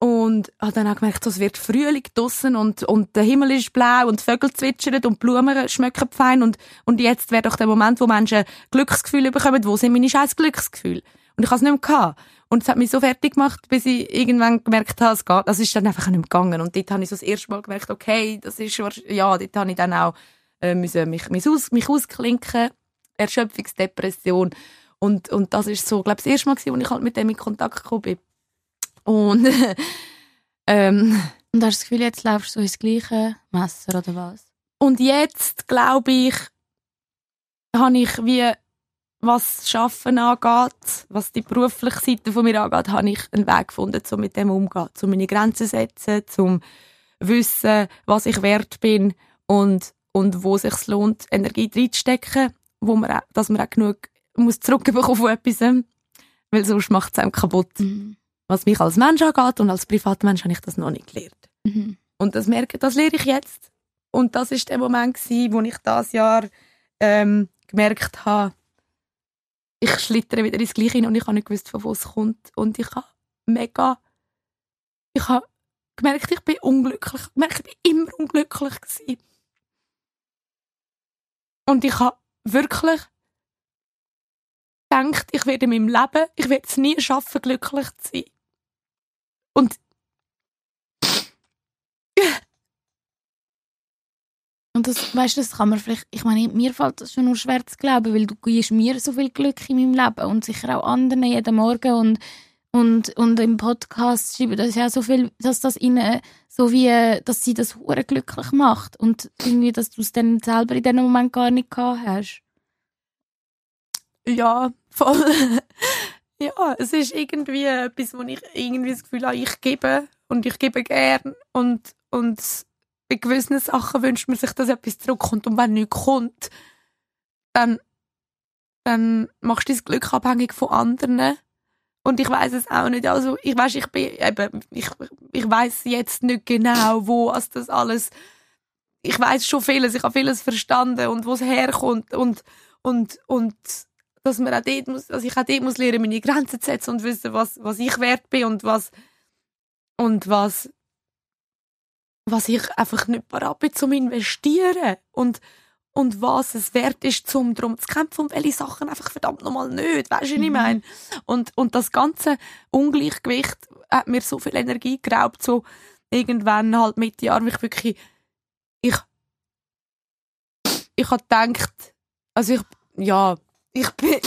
Speaker 2: Und habe dann auch gemerkt, so, es wird Frühling draussen und, und der Himmel ist blau und die Vögel zwitschern und die Blumen schmecken fein und, und jetzt wäre doch der Moment, wo Menschen Glücksgefühle bekommen, wo sind meine scheiß Glücksgefühle? Und ich habe es nicht mehr gehabt. Und es hat mich so fertig gemacht, bis ich irgendwann gemerkt habe, es geht. Das ist dann einfach nicht mehr gegangen. Und dort habe ich so das erste Mal gemerkt, okay, das ist, ja, dort habe ich dann auch, äh, müssen mich, mich, aus, mich ausklinken. Erschöpfungsdepression. Und, und das ist so, glaube ich, das erste Mal gewesen, wo ich halt mit dem in Kontakt gekommen bin. Und, ähm,
Speaker 1: Und hast du das Gefühl, jetzt laufst du ins gleiche Messer, oder was?
Speaker 2: und jetzt, glaube ich, habe ich wie, was das Schaffen angeht, was die berufliche Seite von mir angeht, habe ich einen Weg gefunden, um mit dem umzugehen, um meine Grenzen zu setzen, zum wissen, was ich wert bin und, und wo es sich lohnt, Energie reinzustecken, wo man auch, dass man auch genug muss zurückbekommen von etwas, weil sonst macht es einem kaputt.
Speaker 1: Mhm.
Speaker 2: Was mich als Mensch angeht und als Privatmensch habe ich das noch nicht gelernt.
Speaker 1: Mhm.
Speaker 2: Und das merke, das lehre ich jetzt. Und das ist der Moment gewesen, wo ich das Jahr ähm, gemerkt habe, ich schlittere wieder ins Gleiche hin und ich habe nicht gewusst, von wo es kommt. Und ich habe mega, ich habe gemerkt, ich bin unglücklich. Ich gemerkt, ich bin immer unglücklich gewesen. Und ich habe wirklich gedacht, ich werde in meinem Leben, ich werde es nie schaffen, glücklich zu sein. Und
Speaker 1: Und das, weißt du, das kann man vielleicht, ich meine, mir fällt das schon nur schwer zu glauben, weil du gibst mir so viel Glück in meinem Leben und sicher auch anderen jeden Morgen und, und, und im Podcast schreiben das ja so viel, dass das ihnen so wie, dass sie das hure glücklich macht und irgendwie, dass du es dann selber in dem Moment gar nicht gehabt hast.
Speaker 2: Ja, voll. ja, es ist irgendwie etwas, wo ich irgendwie das Gefühl habe, ich gebe und ich gebe gern und, und bei gewissen Sachen wünscht man sich, dass etwas zurückkommt und wenn nichts kommt, dann, dann machst du das Glück abhängig von anderen und ich weiß es auch nicht. Also ich weiß, ich bin eben, ich, ich weiß jetzt nicht genau, wo als das alles. Ich weiß schon vieles, ich habe vieles verstanden und wo es herkommt und und und dass man auch dort muss, dass ich auch dort muss lernen, meine Grenzen zu setzen und wissen, was, was ich wert bin und was, und was, was ich einfach nicht bereit bin zum investieren und, und was es wert ist, zum drum zu kämpfen und welche Sachen einfach verdammt nochmal nicht, weißt du, was ich
Speaker 1: Mhm.
Speaker 2: meine? Und, und das ganze Ungleichgewicht hat mir so viel Energie geraubt, so irgendwann halt mit Jahren mich wirklich, ich, ich habe gedacht, also ich, ja, ich bin,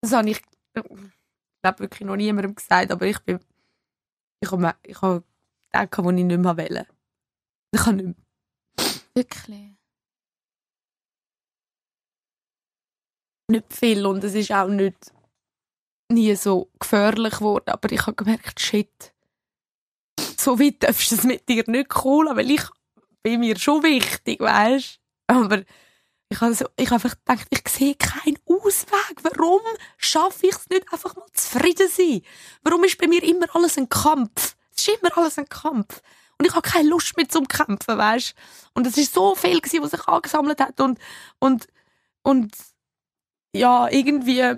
Speaker 2: das habe ich, ich glaube wirklich noch niemandem gesagt, aber ich bin, ich habe, ich habe gedacht, wo ich nicht mehr wollte. Ich kann nicht mehr.
Speaker 1: Wirklich.
Speaker 2: Nicht viel und es ist auch nicht nie so gefährlich geworden, aber ich habe gemerkt, shit, so weit darfst du es mit dir nicht holen, weil ich bin mir schon wichtig, weißt Aber ich habe so, ich einfach gedacht, ich sehe keinen Ausweg. Warum schaffe ich es nicht, einfach mal zufrieden zu sein? Warum ist bei mir immer alles ein Kampf? Es ist immer alles ein Kampf. Und ich habe keine Lust mehr zum Kämpfen, weißt Und es ist so viel was sich angesammelt hat und, und, und, ja, irgendwie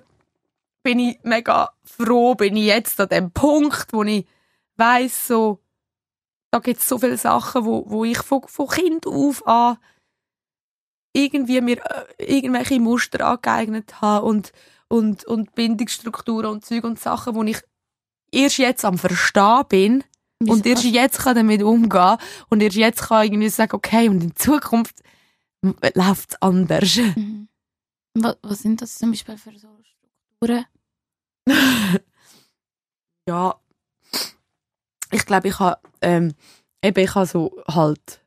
Speaker 2: bin ich mega froh, bin ich jetzt an dem Punkt, wo ich weiss, so, da gibt es so viele Sachen, wo, wo ich von, von Kind auf an irgendwie mir äh, irgendwelche Muster angeeignet habe und, und, und Bindungsstrukturen und Zeug und Sachen, wo ich erst jetzt am Verstehen bin Wieso? und erst jetzt kann damit umgehen und erst jetzt kann irgendwie sagen, okay, und in Zukunft läuft es anders. Mhm.
Speaker 1: Was, was sind das zum Beispiel für so Strukturen?
Speaker 2: ja, ich glaube, ich habe ähm, eben, ich habe so halt,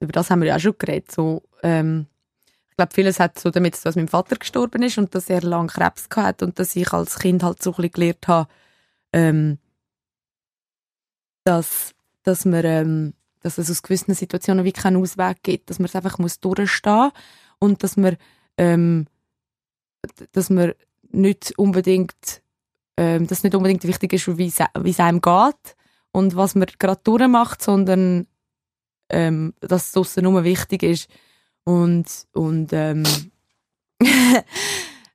Speaker 2: über das haben wir ja auch schon geredet, so, ähm, ich glaube, vieles hat so damit dass mein Vater gestorben ist und dass er lange Krebs hatte und dass ich als Kind halt so ein gelernt habe, ähm, dass, dass man, ähm, dass es aus gewissen Situationen wie keinen Ausweg gibt, dass man es einfach muss durchstehen und dass man, ähm, dass man nicht unbedingt, ähm, dass nicht unbedingt wichtig ist, wie es einem geht, und was man gerade durchmacht, sondern ähm, dass es draussen nur wichtig ist und, und ähm,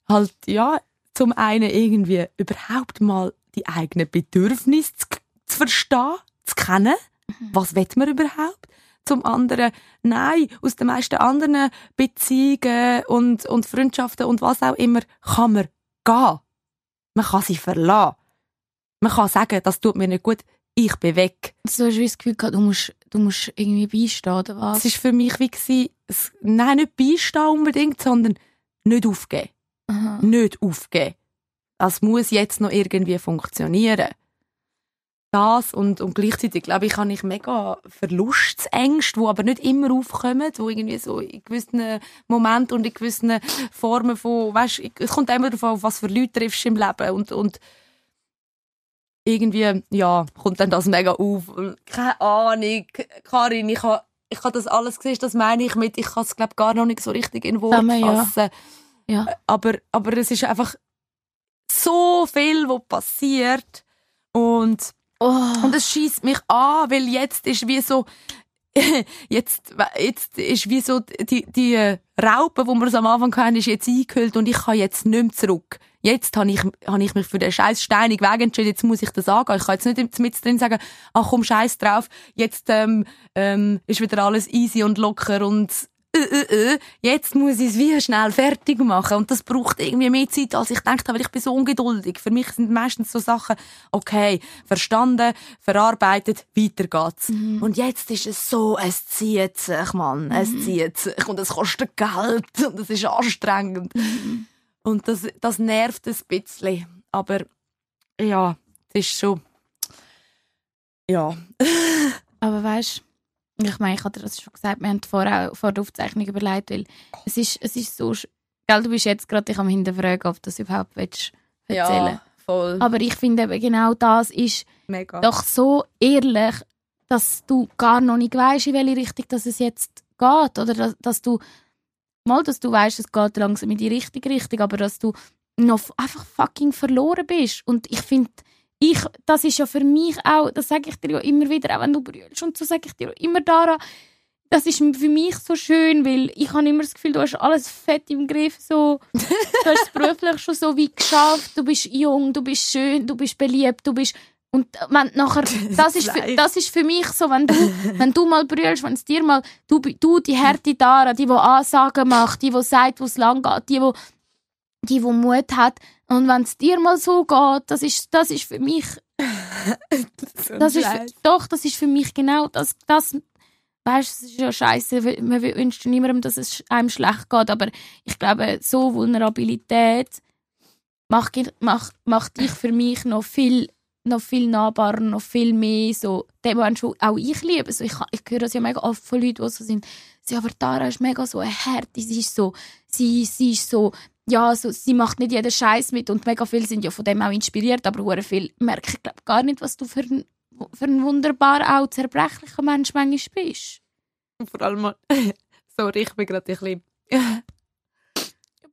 Speaker 2: halt, ja, zum einen irgendwie überhaupt mal die eigenen Bedürfnisse zu, zu verstehen, zu kennen. Mhm. Was will man überhaupt? Zum anderen, nein, aus den meisten anderen Beziehungen und, und Freundschaften und was auch immer kann man gehen. Man kann sie verlassen. Man kann sagen, das tut mir nicht gut ich bin weg.
Speaker 1: So hast du das Gefühl gehabt, du musst, du musst irgendwie beistehen, oder was?
Speaker 2: Es war für mich wie, gewesen, nein, nicht beistehen unbedingt, sondern nicht aufgeben. Aha. Nicht aufgeben. Das muss jetzt noch irgendwie funktionieren. Das und, und gleichzeitig, glaube ich, habe ich mega Verlustängste, die aber nicht immer aufkommen, wo irgendwie so in gewissen Momenten und in gewissen Formen von, weißt, es kommt immer darauf an, was für Leute triffst du im Leben und, und irgendwie, ja, kommt dann das mega auf. Keine Ahnung, Karin, ich habe ich ha das alles gesehen, das meine ich mit, ich kann es glaube gar noch nicht so richtig in Worte fassen. Ja. ja. Aber, aber es ist einfach so viel, was passiert und, oh. und es schießt mich an, weil jetzt ist wie so, jetzt, jetzt ist wie so die, die Raupe, wo wir am Anfang hatten, ist jetzt eingehüllt und ich kann jetzt nicht mehr zurück. Jetzt habe ich, habe ich mich für den scheiß steinigen Weg entschieden, jetzt muss ich das angehen. Ich kann jetzt nicht mit drin sagen, ach komm, scheiß drauf, jetzt ähm, ähm, ist wieder alles easy und locker und äh, äh, jetzt muss ich es wie schnell fertig machen und das braucht irgendwie mehr Zeit, als ich dachte, weil ich bin so ungeduldig. Für mich sind meistens so Sachen, okay, verstanden, verarbeitet, weiter geht's. Mhm. Und jetzt ist es so, es zieht sich, Mann, es mhm. zieht sich und es kostet Geld und es ist anstrengend. Mhm. Und das, das nervt ein bisschen. Aber ja, das ist schon. Ja.
Speaker 1: Aber weißt du, ich meine, ich hatte das schon gesagt, wir haben vorher vor der Aufzeichnung überlegt, weil es ist, es ist so. Gell, du bist jetzt gerade am hinterfragen, ob du das überhaupt willst erzählen
Speaker 2: Ja, voll.
Speaker 1: Aber ich finde eben genau das ist Mega. doch so ehrlich, dass du gar noch nicht weißt, in welche Richtung das es jetzt geht. Oder dass, dass du mal, dass du weißt, es geht langsam in die richtige Richtung, aber dass du noch einfach fucking verloren bist. Und ich finde, ich, das ist ja für mich auch, das sage ich dir ja immer wieder, auch wenn du brüllst und so sage ich dir immer daran, das ist für mich so schön, weil ich habe immer das Gefühl, du hast alles fett im Griff, so, du hast es beruflich schon so wie geschafft, du bist jung, du bist schön, du bist beliebt, du bist und wenn nachher, das ist, für, das ist für mich so, wenn du, wenn du mal brüllst, wenn es dir mal, du, du die harte Dara, die, die Ansagen macht, die, die sagt, wo es lang geht, die, die, die, die Mut hat. Und wenn es dir mal so geht, das ist, das ist für mich, so das ist, doch, das ist für mich genau das, das, weißt, es ist ja scheiße, man wünscht niemandem, dass es einem schlecht geht, aber ich glaube, so Vulnerabilität macht, macht, macht dich für mich noch viel noch viel nahbarer, noch viel mehr so, den Menschen, auch ich liebe. So, ich, ich höre das ja mega oft von Leuten, die so sind, sie, aber Tara ist mega so eine Härte, sie ist so, sie, sie ist so, ja, also, sie macht nicht jeden Scheiß mit und mega viele sind ja von dem auch inspiriert, aber hure viel merke ich glaub, gar nicht, was du für ein, für ein wunderbar auch zerbrechlicher Mensch manchmal bist.
Speaker 2: Vor allem, sorry, ich bin gerade ein bisschen...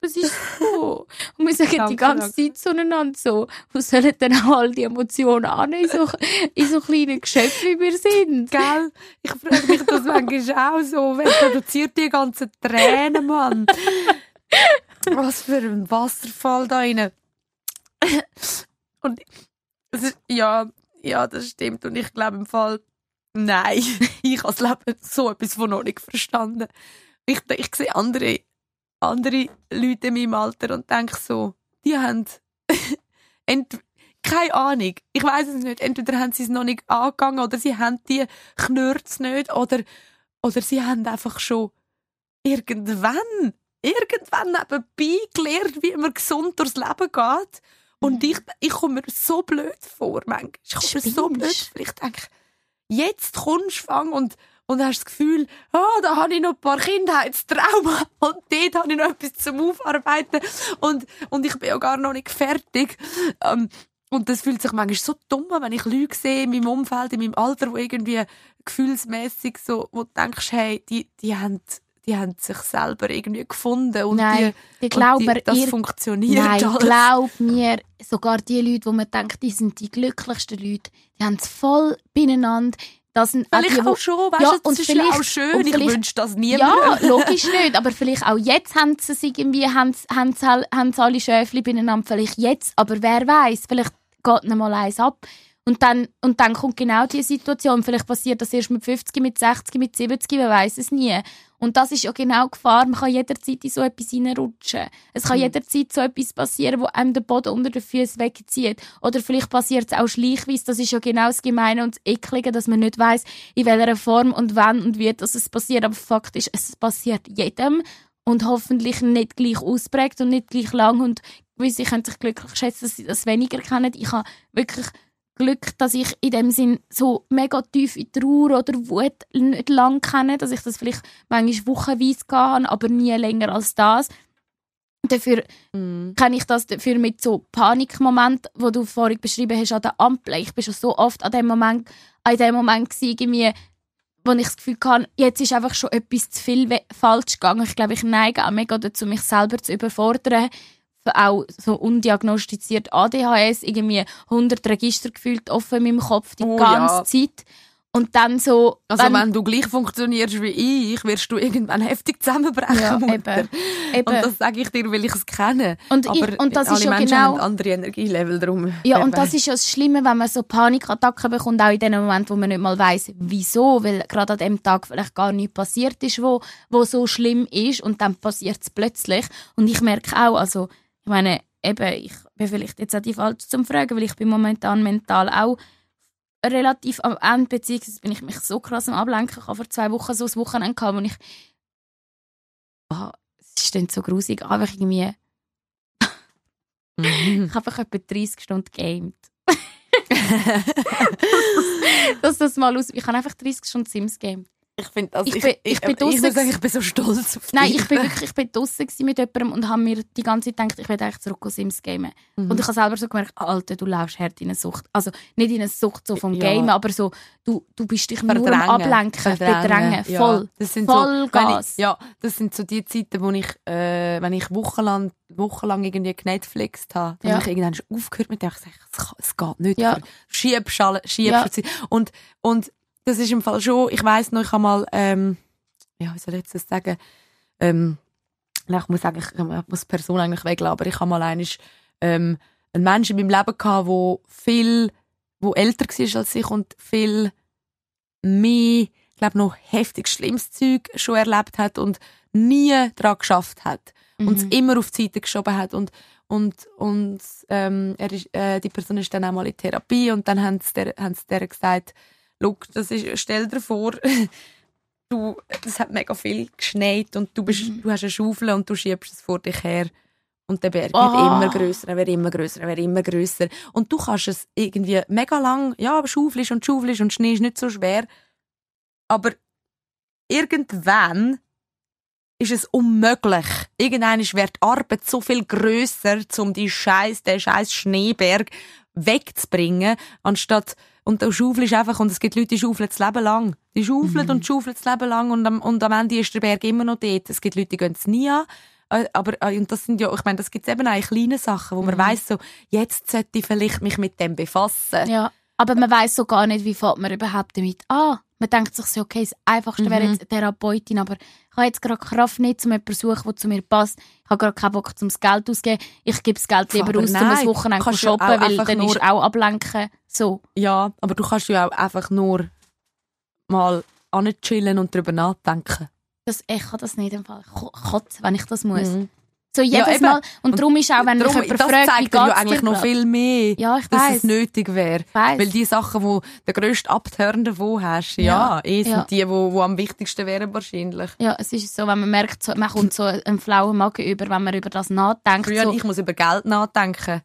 Speaker 1: Aber es ist so. Und wir sagen die ganze Zeit zueinander so, wo sollen denn all die Emotionen an in so, in so kleinen Geschöpfen, wie wir sind?
Speaker 2: Gell? Ich frage mich das manchmal auch so. Wer produziert die ganzen Tränen, Mann? Was für ein Wasserfall da rein. Und ist, ja, ja, das stimmt. Und ich glaube im Fall, nein, ich habe das Leben so etwas von noch nicht verstanden. Ich, ich sehe andere, andere Leute in meinem Alter und denke so, die haben keine Ahnung. Ich weiß es nicht. Entweder haben sie es noch nicht angegangen oder sie haben die Knürz nicht oder, oder sie haben einfach schon irgendwann, irgendwann nebenbei gelernt, wie man gesund durchs Leben geht. Und ich, ich komme mir so blöd vor, manchmal. Ich komme mir so blöd vor. Ich denke, jetzt kommst du fang und, und hast das Gefühl, ah, da habe ich noch ein paar Kindheitstrauma und dort habe ich noch etwas zum Aufarbeiten und, und ich bin ja gar noch nicht fertig. Ähm, und das fühlt sich manchmal so dumm an, wenn ich Leute sehe in meinem Umfeld, in meinem Alter, wo irgendwie gefühlsmäßig so, wo du denkst, hey, die, die haben, die haben sich selber irgendwie gefunden und
Speaker 1: Nein,
Speaker 2: die,
Speaker 1: ich glaube,
Speaker 2: und die, das
Speaker 1: ihr-
Speaker 2: funktioniert
Speaker 1: Nein,
Speaker 2: alles.
Speaker 1: glaub mir, sogar die Leute, wo man denkt, die sind die glücklichsten Leute, die haben es voll beieinander. Das sind
Speaker 2: Vielleicht
Speaker 1: die, wo-
Speaker 2: auch schon, weißt
Speaker 1: Ja,
Speaker 2: du, das ist ja auch schön. Ich wünsche das niemandem.
Speaker 1: Ja, logisch nicht, aber vielleicht auch jetzt haben sie es irgendwie, haben haben haben alle Schäfli beieinander, vielleicht jetzt, aber wer weiß, vielleicht geht noch mal eins ab. Und dann, und dann kommt genau diese Situation. Vielleicht passiert das erst mit 50, mit 60, mit 70, man weiß es nie. Und das ist ja genau die Gefahr. Man kann jederzeit in so etwas reinrutschen. Es kann jederzeit so etwas passieren, wo einem den Boden unter den Füßen wegzieht. Oder vielleicht passiert es auch schleichweise. Das ist ja genau das Gemeine und das Eklige, dass man nicht weiß, in welcher Form und wann und wie das es passiert. Aber Fakt ist, es passiert jedem und hoffentlich nicht gleich ausprägt und nicht gleich lang. Und gewisse können sich glücklich schätzen, dass sie das weniger kennen. Ich habe wirklich Glück, dass ich in dem Sinn so mega tief in Trauer oder Wut nicht lang kenne, dass ich das vielleicht manchmal wochenweise kann, aber nie länger als das. Dafür
Speaker 2: Mhm.
Speaker 1: kenne ich das dafür mit so Panikmomenten, wo du vorhin beschrieben hast an der Ampel. Ich bin schon so oft an dem Moment, an dem Moment gewesen, irgendwie, wo ich das Gefühl hatte, jetzt ist einfach schon etwas zu viel falsch gegangen. Ich glaube, ich neige auch mega dazu, mich selber zu überfordern. Auch so undiagnostiziert ADHS, irgendwie 100 Register gefühlt offen in meinem Kopf die
Speaker 2: Oh,
Speaker 1: ganze
Speaker 2: ja.
Speaker 1: Zeit. Und dann so...
Speaker 2: Also
Speaker 1: wenn-
Speaker 2: wenn, du gleich funktionierst wie ich, wirst du irgendwann heftig zusammenbrechen,
Speaker 1: Ja, eben. Eben.
Speaker 2: Und das sage ich dir, weil ich es kenne.
Speaker 1: Und ich-
Speaker 2: Aber
Speaker 1: und das
Speaker 2: alle
Speaker 1: ist ja
Speaker 2: Menschen
Speaker 1: genau-
Speaker 2: haben andere Energielevel drum.
Speaker 1: Ja, und das ist ja das Schlimme, wenn man so Panikattacken bekommt, auch in dem Moment, wo man nicht mal weiß, wieso, weil gerade an dem Tag vielleicht gar nichts passiert ist, wo, wo so schlimm ist und dann passiert es plötzlich. Und ich merke auch, also, ich meine, eben, ich bin vielleicht jetzt auch die Falsche zum Fragen, weil ich bin momentan mental auch relativ am Ende, beziehungsweise bin ich mich so krass am Ablenken. Ich habe vor zwei Wochen so ein Wochenende gehabt, wo ich ah, es ist dann so grusig, einfach irgendwie,
Speaker 2: Mhm.
Speaker 1: ich habe einfach etwa 30 Stunden gamed. dass das mal aus. Ich habe einfach 30 Stunden Sims game.
Speaker 2: Ich finde das,
Speaker 1: Ich
Speaker 2: ich,
Speaker 1: bin-
Speaker 2: ich,
Speaker 1: ich bin
Speaker 2: ich, muss sagen, ich bin so stolz auf
Speaker 1: Nein,
Speaker 2: dich.
Speaker 1: ich bin wirklich, ich bin gewesen mit jemandem und habe mir die ganze Zeit gedacht, ich werde eigentlich zurück auf Sims gamen.
Speaker 2: Mhm.
Speaker 1: Und ich habe selber so gemerkt, Alter, du läufst hart in eine Sucht. Also nicht in eine Sucht so vom
Speaker 2: Ja.
Speaker 1: Gamen, aber so, du, du bist dich nur am
Speaker 2: Verdrängen.
Speaker 1: Ablenken, verdrängen,
Speaker 2: ja.
Speaker 1: voll.
Speaker 2: Das sind
Speaker 1: Voll
Speaker 2: so,
Speaker 1: Gas.
Speaker 2: ich, ja, das sind so die Zeiten, wo ich, äh, wenn ich wochenlang, wochenlang irgendwie genetflixt habe, dann
Speaker 1: Ja.
Speaker 2: habe ich irgendwann schon aufgehört mit dem, ich sage, es, geht nicht.
Speaker 1: Ja.
Speaker 2: Schiebst alle, schiebst
Speaker 1: Ja.
Speaker 2: Und, und das ist im Fall schon, ich weiss noch, ich habe mal, ähm, ja, wie soll ich jetzt das sagen, ähm, ich muss sagen, ich, ich muss die Person eigentlich weglassen, aber ich habe mal einmal, ähm, einen Menschen in meinem Leben gehabt, wo viel, wo älter war als ich und viel mehr, ich glaube noch heftig schlimmes Zeug schon erlebt hat und nie daran geschafft hat und es
Speaker 1: Mhm.
Speaker 2: immer auf die Seite geschoben hat und und und ähm, er ist, äh, die Person ist dann auch mal in Therapie und dann haben sie der, haben sie der gesagt, Look, das ist, stell dir vor, du, das hat mega viel geschneit und du bist,
Speaker 1: Mhm.
Speaker 2: du hast eine Schaufel und du schiebst es vor dich her und der Berg wird immer größer, er wird immer größer, er wird immer größer und du kannst es irgendwie mega lang, ja, aber schaufelst und schaufelst und Schnee ist nicht so schwer, aber irgendwann ist es unmöglich. Irgendwann wird die Arbeit so viel grösser, um die Scheiß, den scheiß Schneeberg wegzubringen, anstatt und du schaufelst einfach, und es gibt Leute, die schaufeln das Leben lang. Die schaufeln
Speaker 1: Mhm.
Speaker 2: und schaufeln das Leben lang und am, und am Ende ist der Berg immer noch dort. Es gibt Leute, die gehen es nie an. Äh, Aber, äh, und das sind ja, ich meine, das gibt eben auch in kleinen Sachen, wo man weiss, so, jetzt sollte ich vielleicht mich mit dem befassen.
Speaker 1: Ja, aber man weiß so gar nicht, wie fängt man überhaupt damit an. Man denkt sich so, okay, das Einfachste wäre
Speaker 2: Mhm.
Speaker 1: jetzt Therapeutin, aber ich habe jetzt gerade Kraft nicht, um jemanden zu suchen, der zu mir passt. Ich habe gerade keinen Bock, um das Geld auszugeben. Ich gebe das Geld lieber
Speaker 2: Aber
Speaker 1: aus, um
Speaker 2: nein,
Speaker 1: ein Wochenende zu shoppen, weil dann
Speaker 2: nur-
Speaker 1: ist auch ablenken. So.
Speaker 2: Ja, aber du kannst ja auch einfach nur mal chillen und darüber nachdenken.
Speaker 1: Das, ich kann das nicht im Fall. Ich ko- kotze, wenn ich das muss.
Speaker 2: Mhm.
Speaker 1: So jedes
Speaker 2: eben.
Speaker 1: Mal. Und, darum ist auch, wenn mich jemand
Speaker 2: das
Speaker 1: fragt, wie
Speaker 2: zeigt ja
Speaker 1: geht's
Speaker 2: eigentlich noch viel mehr,
Speaker 1: Ja, ich
Speaker 2: dass
Speaker 1: weiss.
Speaker 2: es nötig wäre. Weil die Sachen, wo der grösste Abturn davon hast, ja,
Speaker 1: Ja.
Speaker 2: eh sind
Speaker 1: Ja.
Speaker 2: die, wo, wo am wichtigsten wären wahrscheinlich.
Speaker 1: Ja, es ist so, wenn man merkt, so, man kommt so einen flauen Magen über, wenn man über das nachdenkt.
Speaker 2: Früher,
Speaker 1: so,
Speaker 2: ich muss über Geld nachdenken.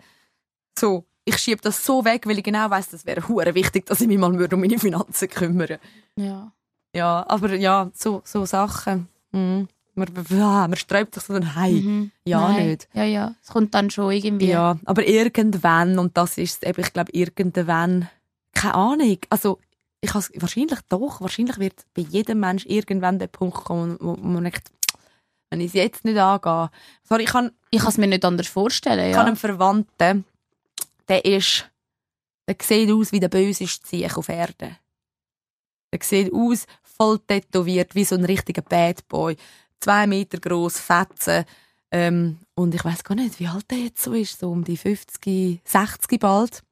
Speaker 2: So, ich schiebe das so weg, weil ich genau weiss, das wäre hure wichtig, dass ich mich mal um meine Finanzen kümmere.
Speaker 1: ja.
Speaker 2: Ja, aber ja, so, so Sachen. Mhm. Man, man sträubt sich so ein Hai.
Speaker 1: Mhm.
Speaker 2: Ja,
Speaker 1: Nein.
Speaker 2: nicht.
Speaker 1: Ja, ja. Es kommt dann schon irgendwie.
Speaker 2: Ja, aber irgendwann, und das ist eben, ich glaube, irgendwann, keine Ahnung, also, ich has, wahrscheinlich doch, wahrscheinlich wird bei jedem Mensch irgendwann der Punkt kommen, wo, wo man denkt, wenn ich es jetzt nicht angehe. Sorry, ich kann,
Speaker 1: Ich kann es mir nicht anders vorstellen.
Speaker 2: ich
Speaker 1: Ja.
Speaker 2: habe einen Verwandten, der ist, der sieht aus wie der böseste Sieg auf Erden. Der sieht aus, voll tätowiert, wie so ein richtiger Bad Boy. Zwei Meter groß, Fetzen. Ähm, und ich weiß gar nicht, wie alt der jetzt so ist, so um die 50, 60 bald.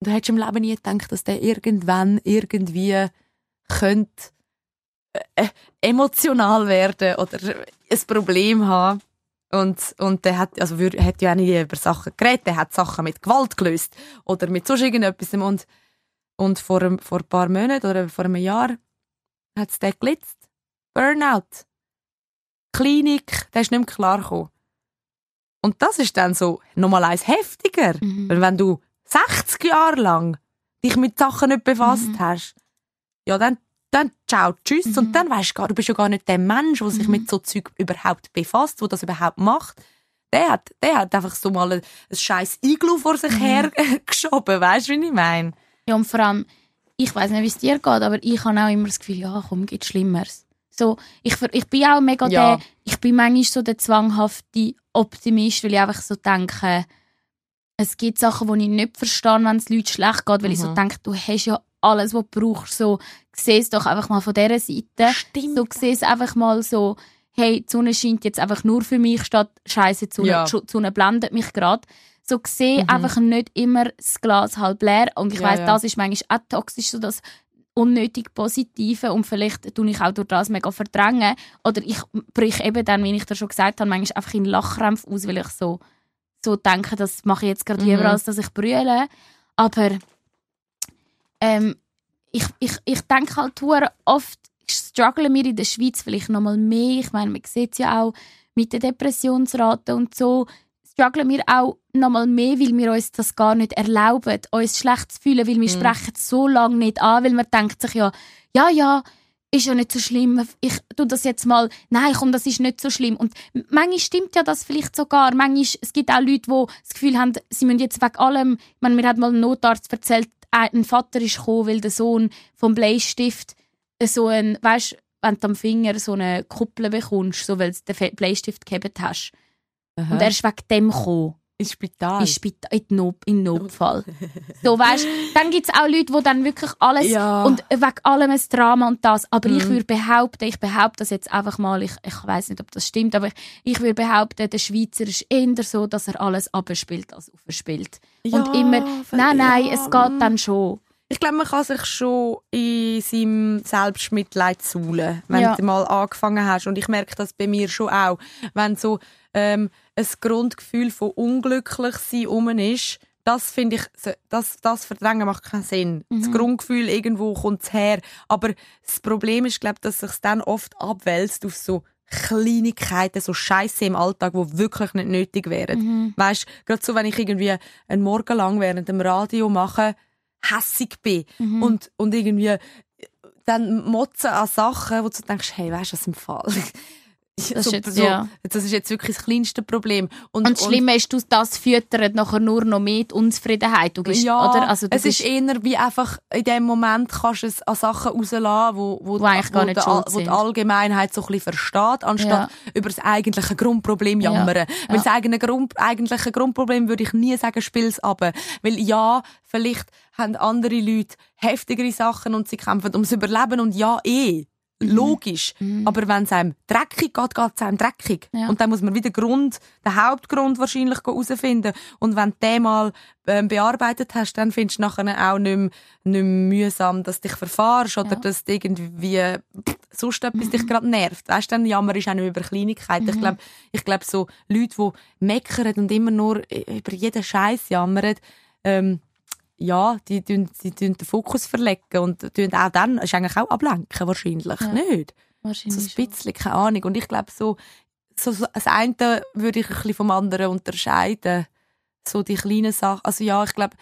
Speaker 2: Und du hättest im Leben nie gedacht, dass der irgendwann irgendwie könnte äh, äh, emotional werden oder ein Problem haben. Und, und der hat, also wir, hat ja auch nie über Sachen geredet, der hat Sachen mit Gewalt gelöst oder mit sonst irgendetwas. Und, und vor, vor ein paar Monaten oder vor einem Jahr hat es den gelitzt. Burnout. Klinik, der ist nicht mehr klargekommen. Und das ist dann so nochmal eins heftiger.
Speaker 1: Mhm.
Speaker 2: Weil wenn du 60 Jahre lang dich mit Sachen nicht befasst
Speaker 1: Mhm.
Speaker 2: hast, ja, dann, dann ciao, tschüss.
Speaker 1: Mhm.
Speaker 2: Und dann weißt du gar, du bist ja gar nicht der Mensch, der sich
Speaker 1: Mhm.
Speaker 2: mit so Zeug überhaupt befasst, der das überhaupt macht. Der hat, der hat einfach so mal ein, ein scheiß Iglu vor sich
Speaker 1: Mhm.
Speaker 2: her geschoben. Weißt du, wie ich meine?
Speaker 1: Ja, und vor allem, ich weiß nicht, wie es dir geht, aber ich habe auch immer das Gefühl, ja, komm, gibt Schlimmeres. So, ich, ich bin auch mega
Speaker 2: Ja.
Speaker 1: der, ich bin manchmal so der zwanghafte Optimist, weil ich einfach so denke, es gibt Sachen, die ich nicht verstehe, wenn es Leuten schlecht geht, weil ich so
Speaker 2: Mhm.
Speaker 1: denke, du hast ja alles, was du brauchst, so, sieh es doch einfach mal von dieser Seite.
Speaker 2: Stimmt.
Speaker 1: So sieh es einfach mal so, hey, die Sonne scheint jetzt einfach nur für mich statt Scheiße, die Sonne,
Speaker 2: Ja.
Speaker 1: die Sonne blendet mich gerade. So sehe
Speaker 2: Mhm.
Speaker 1: einfach nicht immer das Glas halb leer. Und ich
Speaker 2: Ja,
Speaker 1: weiss,
Speaker 2: ja.
Speaker 1: das ist manchmal auch toxisch, so das unnötig Positive und vielleicht tue ich auch durch das mega verdrängen. Oder ich brich eben dann, wie ich dir schon gesagt habe, manchmal einfach in Lachkrämpf aus, weil ich so, so denke, das mache ich jetzt gerade
Speaker 2: Mhm.
Speaker 1: lieber, als dass ich brülle. Aber ähm, ich, ich, ich denke halt oft strugglen wir in der Schweiz vielleicht noch mal mehr. Ich meine, man sieht es ja auch mit der Depressionsrate und so. Strugglen wir auch noch mal mehr, weil wir uns das gar nicht erlauben, uns schlecht zu fühlen, weil wir sprechen es so lange nicht an, weil man denkt sich ja, ja, ja, ist ja nicht so schlimm. Ich tu das jetzt mal. Nein, komm, das ist nicht so schlimm. Und manchmal stimmt ja das vielleicht sogar. Manchmal, es gibt auch Leute, die das Gefühl haben, sie müssen jetzt wegen allem. Ich meine, mir hat mal ein Notarzt erzählt, ein Vater ist gekommen, weil der Sohn vom Bleistift so ein, weißt, wenn du am Finger so eine Kuppel bekommst, so weil du den Bleistift gehabt hast. Und er ist wegen dem gekommen.
Speaker 2: ins Spital.
Speaker 1: Ist Spita- in, Not, in Notfall. so, weißt, dann gibt es auch Leute, die dann wirklich alles
Speaker 2: Ja.
Speaker 1: und wegen allem ein Drama und das. Aber ich
Speaker 2: Mhm.
Speaker 1: würde behaupten, ich behaupte das jetzt einfach mal, ich, ich weiß nicht, ob das stimmt, aber ich, ich würde behaupten, der Schweizer ist eher so, dass er alles abspielt als aufspielt. und
Speaker 2: Ja,
Speaker 1: immer,
Speaker 2: ver-
Speaker 1: nein, nein,
Speaker 2: ja.
Speaker 1: es geht dann schon.
Speaker 2: Ich glaube, man kann sich schon in seinem Selbstmitleid suhlen, wenn
Speaker 1: Ja.
Speaker 2: du mal angefangen hast. Und ich merke das bei mir schon auch. Wenn so ähm, ein Grundgefühl von unglücklich sein um ist, das finde ich, das, das Verdrängen macht keinen Sinn. Das Grundgefühl, irgendwo kommt her. Aber das Problem ist, glaube dass sich dann oft abwälzt auf so Kleinigkeiten, so Scheiße im Alltag, wo wirklich nicht nötig wären. Weißt, gerade so, wenn ich irgendwie einen Morgen lang während dem Radio mache, hässig bin und, und irgendwie dann motzen an Sachen, wo du denkst, hey, weißt du, was im Fall?
Speaker 1: Das ist jetzt-
Speaker 2: so,
Speaker 1: ja.
Speaker 2: das ist jetzt wirklich das kleinste Problem.
Speaker 1: Und das Schlimme ist, du, das füttert nachher nur noch mehr die Unzufriedenheit. Du gehst,
Speaker 2: ja,
Speaker 1: oder? Also,
Speaker 2: es
Speaker 1: gehst,
Speaker 2: ist eher wie einfach, in dem Moment kannst du es an Sachen rauslassen, wo, wo,
Speaker 1: Wo eigentlich gar nicht
Speaker 2: der-
Speaker 1: schuld
Speaker 2: wo die. Allgemeinheit so ein bisschen versteht, anstatt über das eigentliche Grundproblem
Speaker 1: Ja.
Speaker 2: jammern. Weil
Speaker 1: Ja.
Speaker 2: das eigene Grund, eigentliche Grundproblem würde ich nie sagen, spiel's ab. Weil ja, vielleicht haben andere Leute heftigere Sachen und sie kämpfen ums Überleben und ja, eh.
Speaker 1: Mhm.
Speaker 2: Logisch. Aber wenn es einem dreckig geht, geht es einem dreckig.
Speaker 1: Ja.
Speaker 2: Und dann muss man wieder Grund, den Hauptgrund wahrscheinlich herausfinden. Und wenn du den mal ähm, bearbeitet hast, dann findest du nachher auch nicht mehr, nicht mehr mühsam, dass du dich verfahrst oder
Speaker 1: Ja.
Speaker 2: dass du irgendwie pff, sonst etwas dich gerade nervt. Weißt du, dann jammer ist auch nicht über Kleinigkeiten. Ich glaube, ich glaub, so Leute, die meckern und immer nur über jeden Scheiß jammern, ähm, ja, die tun, die tun den Fokus verlegen und tun auch dann, ist eigentlich auch ablenken wahrscheinlich,
Speaker 1: Ja.
Speaker 2: nicht? So
Speaker 1: wahrscheinlich
Speaker 2: ein
Speaker 1: schon.
Speaker 2: bisschen, keine Ahnung. Und ich glaube, so, so, so, das eine würde ich ein bisschen vom anderen unterscheiden. So die kleinen Sachen. Also ja, ich glaube,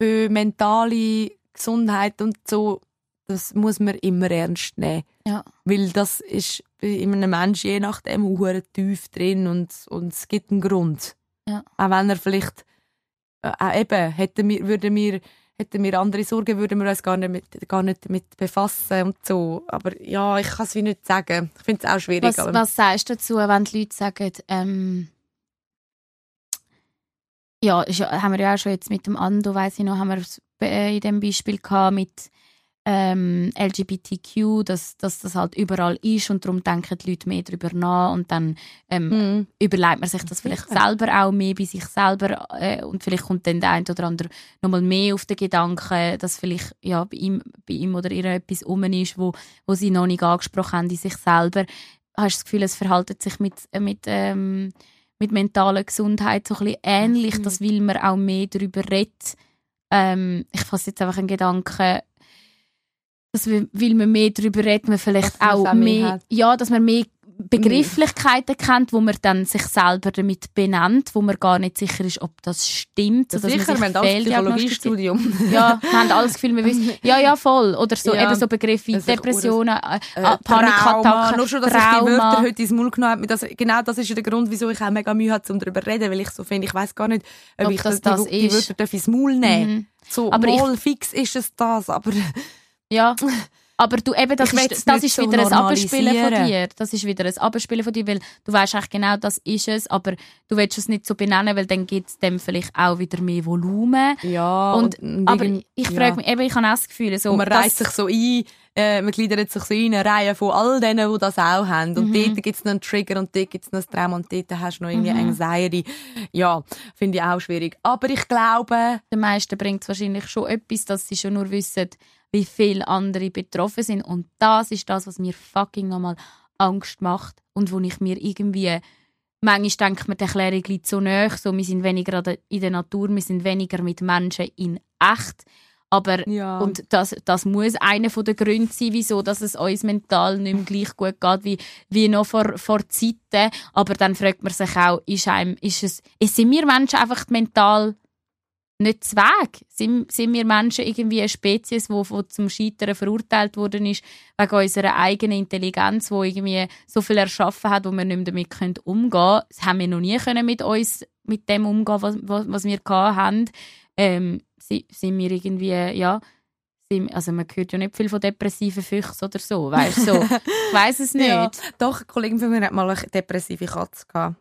Speaker 2: für mentale Gesundheit und so, das muss man immer ernst nehmen.
Speaker 1: Ja.
Speaker 2: Weil das ist bei einem Menschen je nachdem tief drin und, und es gibt einen Grund.
Speaker 1: Ja.
Speaker 2: Auch wenn er vielleicht, äh, auch eben, hätten wir, würden wir, hätten wir andere Sorgen, würden wir uns gar nicht mit, gar nicht mit befassen und so. Aber ja, ich kann es wie nicht sagen. Ich finde es auch schwierig.
Speaker 1: Was,
Speaker 2: aber
Speaker 1: was sagst du dazu, wenn die Leute sagen, ähm, ja, ist haben wir ja auch schon jetzt mit dem Ando, weiss ich noch, haben wir es, äh, in dem Beispiel gehabt mit ähm, LGBTQ, dass, dass das halt überall ist und darum denken die Leute mehr darüber nach und dann ähm,
Speaker 2: Mhm.
Speaker 1: überlegt man sich das vielleicht
Speaker 2: Sicher.
Speaker 1: selber auch mehr bei sich selber äh, und vielleicht kommt dann der eine oder andere nochmal mehr auf den Gedanken, dass vielleicht ja, bei, ihm, bei ihm oder ihr etwas um ist, wo, wo sie noch nicht angesprochen haben in sich selber. Hast du das Gefühl, es verhaltet sich mit, äh, mit, ähm, mit mentaler Gesundheit so ein bisschen ähnlich,
Speaker 2: Mhm.
Speaker 1: dass weil man auch mehr darüber redet. Ähm, ich fasse jetzt einfach einen Gedanken, dass wir, weil man mehr darüber redet, man vielleicht
Speaker 2: Dass man
Speaker 1: auch
Speaker 2: auch mehr hat.
Speaker 1: ja, dass man mehr Begrifflichkeiten kennt, wo man dann sich selber damit benennt, wo man gar nicht sicher ist, ob das stimmt, dass
Speaker 2: sicher,
Speaker 1: man
Speaker 2: wir haben das. Psychologiestudium.
Speaker 1: Ja, wir haben alles das Gefühl, wir wissen, ja, ja, voll. Oder so,
Speaker 2: Ja.
Speaker 1: eben so Begriffe wie
Speaker 2: Das
Speaker 1: Depressionen, äh,
Speaker 2: Äh, Trauma.
Speaker 1: Panikattacken,
Speaker 2: Nur schon, dass ich die Wörter
Speaker 1: Trauma.
Speaker 2: heute ins Maul genommen habe. Das, genau das ist ja der Grund, wieso ich auch mega Mühe hatte, um darüber zu reden. Weil ich so finde, ich weiß gar nicht, ob,
Speaker 1: Ob
Speaker 2: ich
Speaker 1: das
Speaker 2: das,
Speaker 1: das
Speaker 2: die, die
Speaker 1: ist.
Speaker 2: Wörter darf ins Maul nehmen
Speaker 1: Mhm.
Speaker 2: So,
Speaker 1: Aber ich-
Speaker 2: mal fix ist es das. Aber
Speaker 1: Ja. Aber du, eben, das
Speaker 2: Ich
Speaker 1: ist, das ist
Speaker 2: so
Speaker 1: wieder ein Abspielen von dir. Das ist wieder ein Abspielen von dir, weil du weißt eigentlich genau, das ist es, aber du willst es nicht so benennen, weil dann gibt es dem vielleicht auch wieder mehr Volumen.
Speaker 2: ja,
Speaker 1: Und,
Speaker 2: und,
Speaker 1: aber ich
Speaker 2: ja.
Speaker 1: frage mich, eben, ich habe auch das Gefühl, so,
Speaker 2: Und man reiht sich so ein, äh, man gliedert sich so in eine Reihe von all denen, die das auch haben. Und
Speaker 1: Mhm.
Speaker 2: dort gibt es noch einen Trigger und dort gibt es noch ein Trauma und dort hast du noch irgendwie
Speaker 1: Mhm.
Speaker 2: Anxiety. Ja, finde ich auch schwierig. Aber ich glaube,
Speaker 1: den meisten bringt es wahrscheinlich schon etwas, dass sie schon nur wissen, wie viele andere betroffen sind. Und das ist das, was mir fucking nochmal Angst macht und wo ich mir irgendwie manchmal denke, mir die Erklärung liegt so nahe, so, wir sind weniger in der Natur, wir sind weniger mit Menschen in echt. Aber
Speaker 2: ja.
Speaker 1: und das, das muss einer der Gründe sein, wieso dass es uns mental nicht mehr gleich gut geht wie, wie noch vor, vor Zeiten. Aber dann fragt man sich auch, ist, einem, ist es, sind wir Menschen einfach mental nicht zu Weg? Sind, sind wir Menschen irgendwie eine Spezies, die wo, wo zum Scheitern verurteilt worden ist, wegen unserer eigenen Intelligenz, die irgendwie so viel erschaffen hat, wo wir nicht mehr damit können umgehen können? Das haben wir noch nie können mit uns mit dem umgehen, was, was, was wir hatten. Ähm, si- sind wir irgendwie, ja, also man hört ja nicht viel von depressiven Füchsen oder so, weißt du, so. ich weiss es nicht.
Speaker 2: Ja, doch, eine Kollegin von mir hat mal eine depressive Katze gehabt.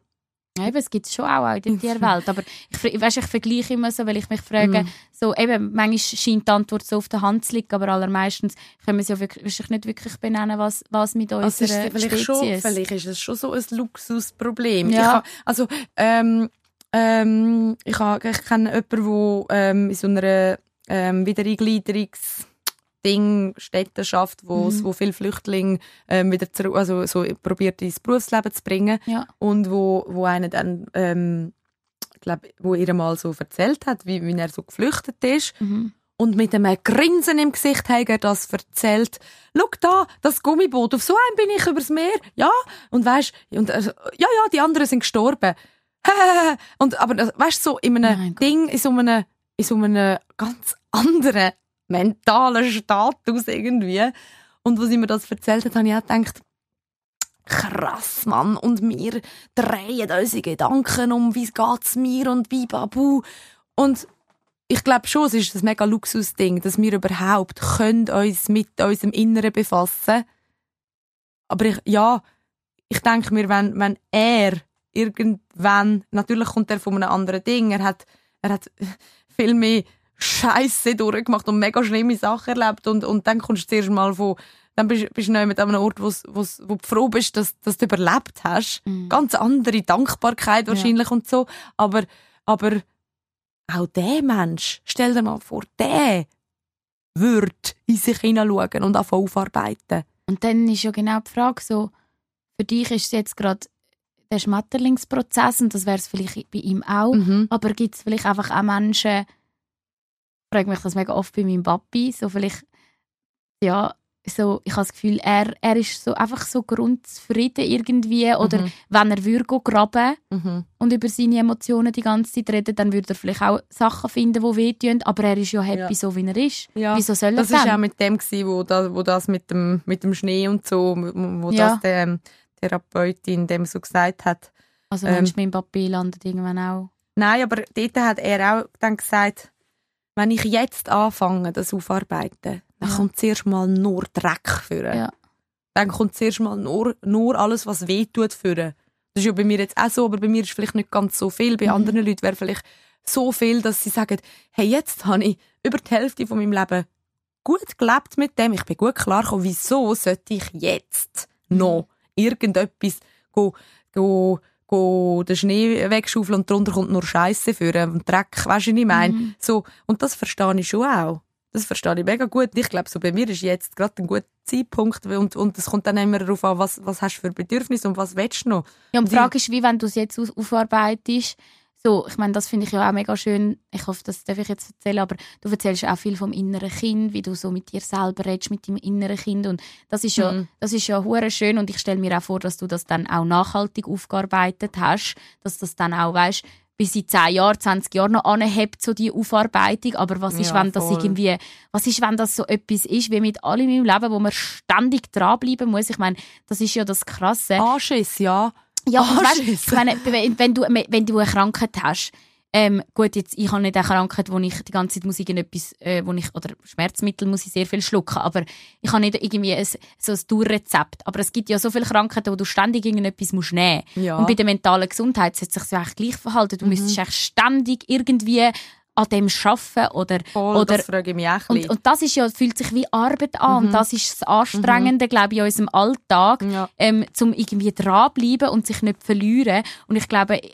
Speaker 1: Ja, eben, es gibt es schon auch in der Tierwelt, aber ich, weisst, ich vergleiche immer so, weil ich mich frage,
Speaker 2: Mhm.
Speaker 1: so eben, manchmal scheint die Antwort so auf der Hand zu liegen, aber allermeistens können wir es ja wirklich, nicht wirklich benennen, was, was mit
Speaker 2: Also ist
Speaker 1: unserer
Speaker 2: es vielleicht,
Speaker 1: Spezies
Speaker 2: schon, vielleicht ist es schon so ein Luxusproblem.
Speaker 1: Ja.
Speaker 2: Ich ha, also, ähm, ähm, ich, ha, ich kenne jemanden, der ähm, in so einer ähm, Wiedereingliederungs- Ding, Städte schafft, wo,
Speaker 1: Mhm.
Speaker 2: wo viele Flüchtlinge ähm, wieder zurück, also so probiert ins Berufsleben zu bringen
Speaker 1: Ja.
Speaker 2: und wo, wo einer dann, ähm, glaub, wo ihr mal so erzählt hat, wie, wie er so geflüchtet ist
Speaker 1: Mhm.
Speaker 2: und mit einem Grinsen im Gesicht hat er das erzählt. Schau da, das Gummiboot, auf so einem bin ich übers Meer. Ja, und weißt, und, äh, ja, ja, die anderen sind gestorben. und, aber äh, weißt so in einem. Ding, in so einem, in so einem ganz anderen mentalen Status irgendwie. Und als sie mir das erzählt hat, habe ich auch gedacht, krass, Mann. Und wir drehen unsere Gedanken um, wie geht's mir und wie babu. Und ich glaube schon, es ist ein mega Luxusding, dass wir überhaupt können uns mit unserem Inneren befassen. Aber ich, ja, ich denke mir, wenn, wenn er irgendwann, natürlich kommt er von einem anderen Ding, er hat, er hat viel mehr Scheiße durchgemacht und mega schlimme Sachen erlebt und, und dann kommst du zuerst mal von, dann bist, bist du nicht mit einem Ort, wo's, wo's, wo du froh bist, dass, dass du überlebt hast.
Speaker 1: Mhm.
Speaker 2: Ganz andere Dankbarkeit wahrscheinlich und so. Aber, aber auch der Mensch, stell dir mal vor, der würde in sich hineinschauen und anfangen aufarbeiten.
Speaker 1: Und dann ist ja genau die Frage so, für dich ist es jetzt gerade der Schmetterlingsprozess und das wäre es vielleicht bei ihm auch,
Speaker 2: Mhm.
Speaker 1: aber gibt es vielleicht einfach auch Menschen, frage mich das mega oft bei meinem Papi, so vielleicht, ja, so, ich habe das Gefühl, er, er ist so einfach so grundzufrieden irgendwie oder
Speaker 2: Mhm.
Speaker 1: wenn er würde graben
Speaker 2: Mhm.
Speaker 1: und über seine Emotionen die ganze Zeit reden, dann würde er vielleicht auch Sachen finden, die wehtun, aber er ist ja happy
Speaker 2: Ja.
Speaker 1: so, wie er ist.
Speaker 2: Ja.
Speaker 1: Wieso soll er
Speaker 2: Das war
Speaker 1: dann?
Speaker 2: auch mit dem, gewesen, wo, das, wo das mit dem, mit dem Schnee und so, wo
Speaker 1: Ja.
Speaker 2: das der ähm, Therapeutin dem so gesagt hat.
Speaker 1: Also
Speaker 2: ähm,
Speaker 1: meinst du, mein Papi landet irgendwann auch?
Speaker 2: Nein, aber dort hat er auch dann gesagt, wenn ich jetzt anfange, das aufarbeiten, dann
Speaker 1: Ja.
Speaker 2: kommt zuerst mal nur Dreck führen.
Speaker 1: Ja.
Speaker 2: Dann kommt zuerst mal nur, nur alles, was weh tut führen. Das ist ja bei mir jetzt auch so, aber bei mir ist vielleicht nicht ganz so viel. Bei
Speaker 1: Mhm.
Speaker 2: anderen Leuten wäre vielleicht so viel, dass sie sagen, hey, jetzt habe ich über die Hälfte von meinem Leben gut gelebt mit dem. Ich bin gut klargekommen, wieso sollte ich jetzt noch irgendetwas go, go, go den Schnee wegschaufeln und darunter kommt nur Scheiße führen und Dreck, weißt du, was ich meine?
Speaker 1: Mhm.
Speaker 2: So, und das verstehe ich schon auch. Das verstehe ich mega gut. Ich glaube, so bei mir ist jetzt gerade ein guter Zeitpunkt und, und es kommt dann immer darauf an, was, was hast du für Bedürfnisse und was willst du noch.
Speaker 1: Ja, und die Frage ist, wie wenn du es jetzt aufarbeitest. So, ich meine, das finde ich ja auch mega schön. Ich hoffe, das darf ich jetzt erzählen, aber du erzählst auch viel vom inneren Kind, wie du so mit dir selber redest, mit deinem inneren Kind und das ist ja,
Speaker 2: Mhm.
Speaker 1: das ist ja hure schön und ich stelle mir auch vor, dass du das dann auch nachhaltig aufgearbeitet hast, dass das dann auch weißt, bis in 10 Jahren, 20 Jahren noch anhebt, so die Aufarbeitung. Aber was ist,
Speaker 2: Ja,
Speaker 1: wenn das
Speaker 2: voll.
Speaker 1: irgendwie, was ist, wenn das so etwas ist, wie mit allem im Leben, wo man ständig dranbleiben muss? Ich meine, das ist ja das Krasse.
Speaker 2: Anschiss, ja.
Speaker 1: Ja,
Speaker 2: Ah,
Speaker 1: weißt, ich meine, wenn, du, wenn du eine Krankheit hast, ähm, gut, jetzt, ich habe nicht eine Krankheit, wo ich die ganze Zeit muss irgendetwas, äh, wo ich, oder Schmerzmittel muss ich sehr viel schlucken, aber ich habe nicht irgendwie ein, so ein Durchrezept. Aber es gibt ja so viele Krankheiten, wo du ständig irgendetwas musst nehmen
Speaker 2: Ja.
Speaker 1: Und bei der mentalen Gesundheit es sich eigentlich gleich verhalten. Du
Speaker 2: Mhm.
Speaker 1: müsstest eigentlich ständig irgendwie an dem arbeiten oder,
Speaker 2: Voll,
Speaker 1: oder
Speaker 2: das frage ich mich auch
Speaker 1: und, und das ist ja, fühlt sich wie Arbeit an. Und das ist das Anstrengende, glaube ich, in unserem Alltag,
Speaker 2: Ja.
Speaker 1: ähm, zum irgendwie dranbleiben und sich nicht verlieren. Und ich glaube, äh,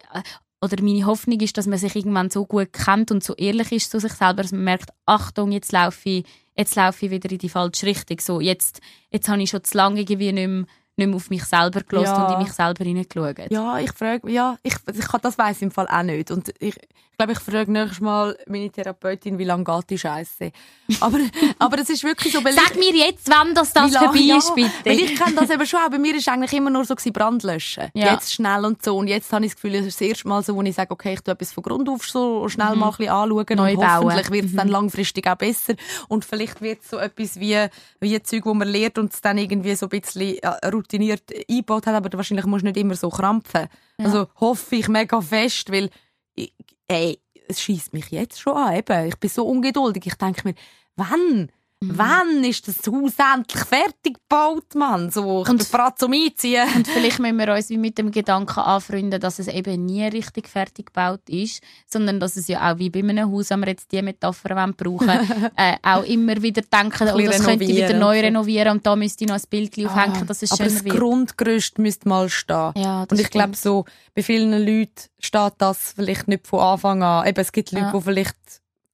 Speaker 1: oder meine Hoffnung ist, dass man sich irgendwann so gut kennt und so ehrlich ist zu sich selber, dass man merkt, Achtung, jetzt laufe ich, jetzt laufe ich wieder in die falsche Richtung. So, jetzt, jetzt habe ich schon zu lange irgendwie nicht mehr, nicht mehr auf mich selber gelassen
Speaker 2: Ja.
Speaker 1: und in mich selber hineingeschaut.
Speaker 2: Ja, ich frage, ja, ich, ich kann- das weiß im Fall auch nicht. Und ich, ich glaube, ich frage nächstes Mal meine Therapeutin, wie lange geht die Scheiße. Aber, aber es ist wirklich so,
Speaker 1: Sag mir jetzt, wann das, das vorbei
Speaker 2: ja,
Speaker 1: ist, bitte.
Speaker 2: Weil ich kenne das eben schon auch. Bei mir ist eigentlich immer nur so gewesen, Brand löschen.
Speaker 1: Ja.
Speaker 2: Jetzt schnell und so. Und jetzt habe ich das Gefühl, es ist das erste Mal so, wo ich sage, okay, ich tue etwas von Grund auf so schnell mal ein bisschen anschauen.
Speaker 1: Mhm. Neu
Speaker 2: und
Speaker 1: bauen.
Speaker 2: hoffentlich wird es
Speaker 1: Mhm.
Speaker 2: dann langfristig auch besser. Und vielleicht wird es so etwas wie, wie Zeug, wo man lernt und es dann irgendwie so ein bisschen äh, routiniert eingebaut hat. Aber wahrscheinlich musst du nicht immer so krampfen.
Speaker 1: Ja.
Speaker 2: Also hoffe ich mega fest, weil ich, ey, es schießt mich jetzt schon an. Eben. Ich bin so ungeduldig. Ich denke mir, wann?
Speaker 1: Mhm.
Speaker 2: Wann ist das Haus endlich fertig gebaut, Mann? So, ich
Speaker 1: Und-
Speaker 2: bereit zum Einziehen.
Speaker 1: Und vielleicht müssen wir uns wie mit dem Gedanken anfreunden, dass es eben nie richtig fertig gebaut ist, sondern dass es ja auch wie bei einem Haus, wenn wir jetzt die Metapher brauchen äh, auch immer wieder denken, oh, das könnte ich wieder neu renovieren und da müsste ich noch ein Bild aufhängen, dass es
Speaker 2: Aber
Speaker 1: schöner
Speaker 2: das
Speaker 1: wird.
Speaker 2: Grundgerüst müsste mal stehen.
Speaker 1: Ja, das
Speaker 2: Und ich glaube, so, bei vielen Leuten steht das vielleicht nicht von Anfang an. Eben, es gibt Leute,
Speaker 1: Ja.
Speaker 2: die vielleicht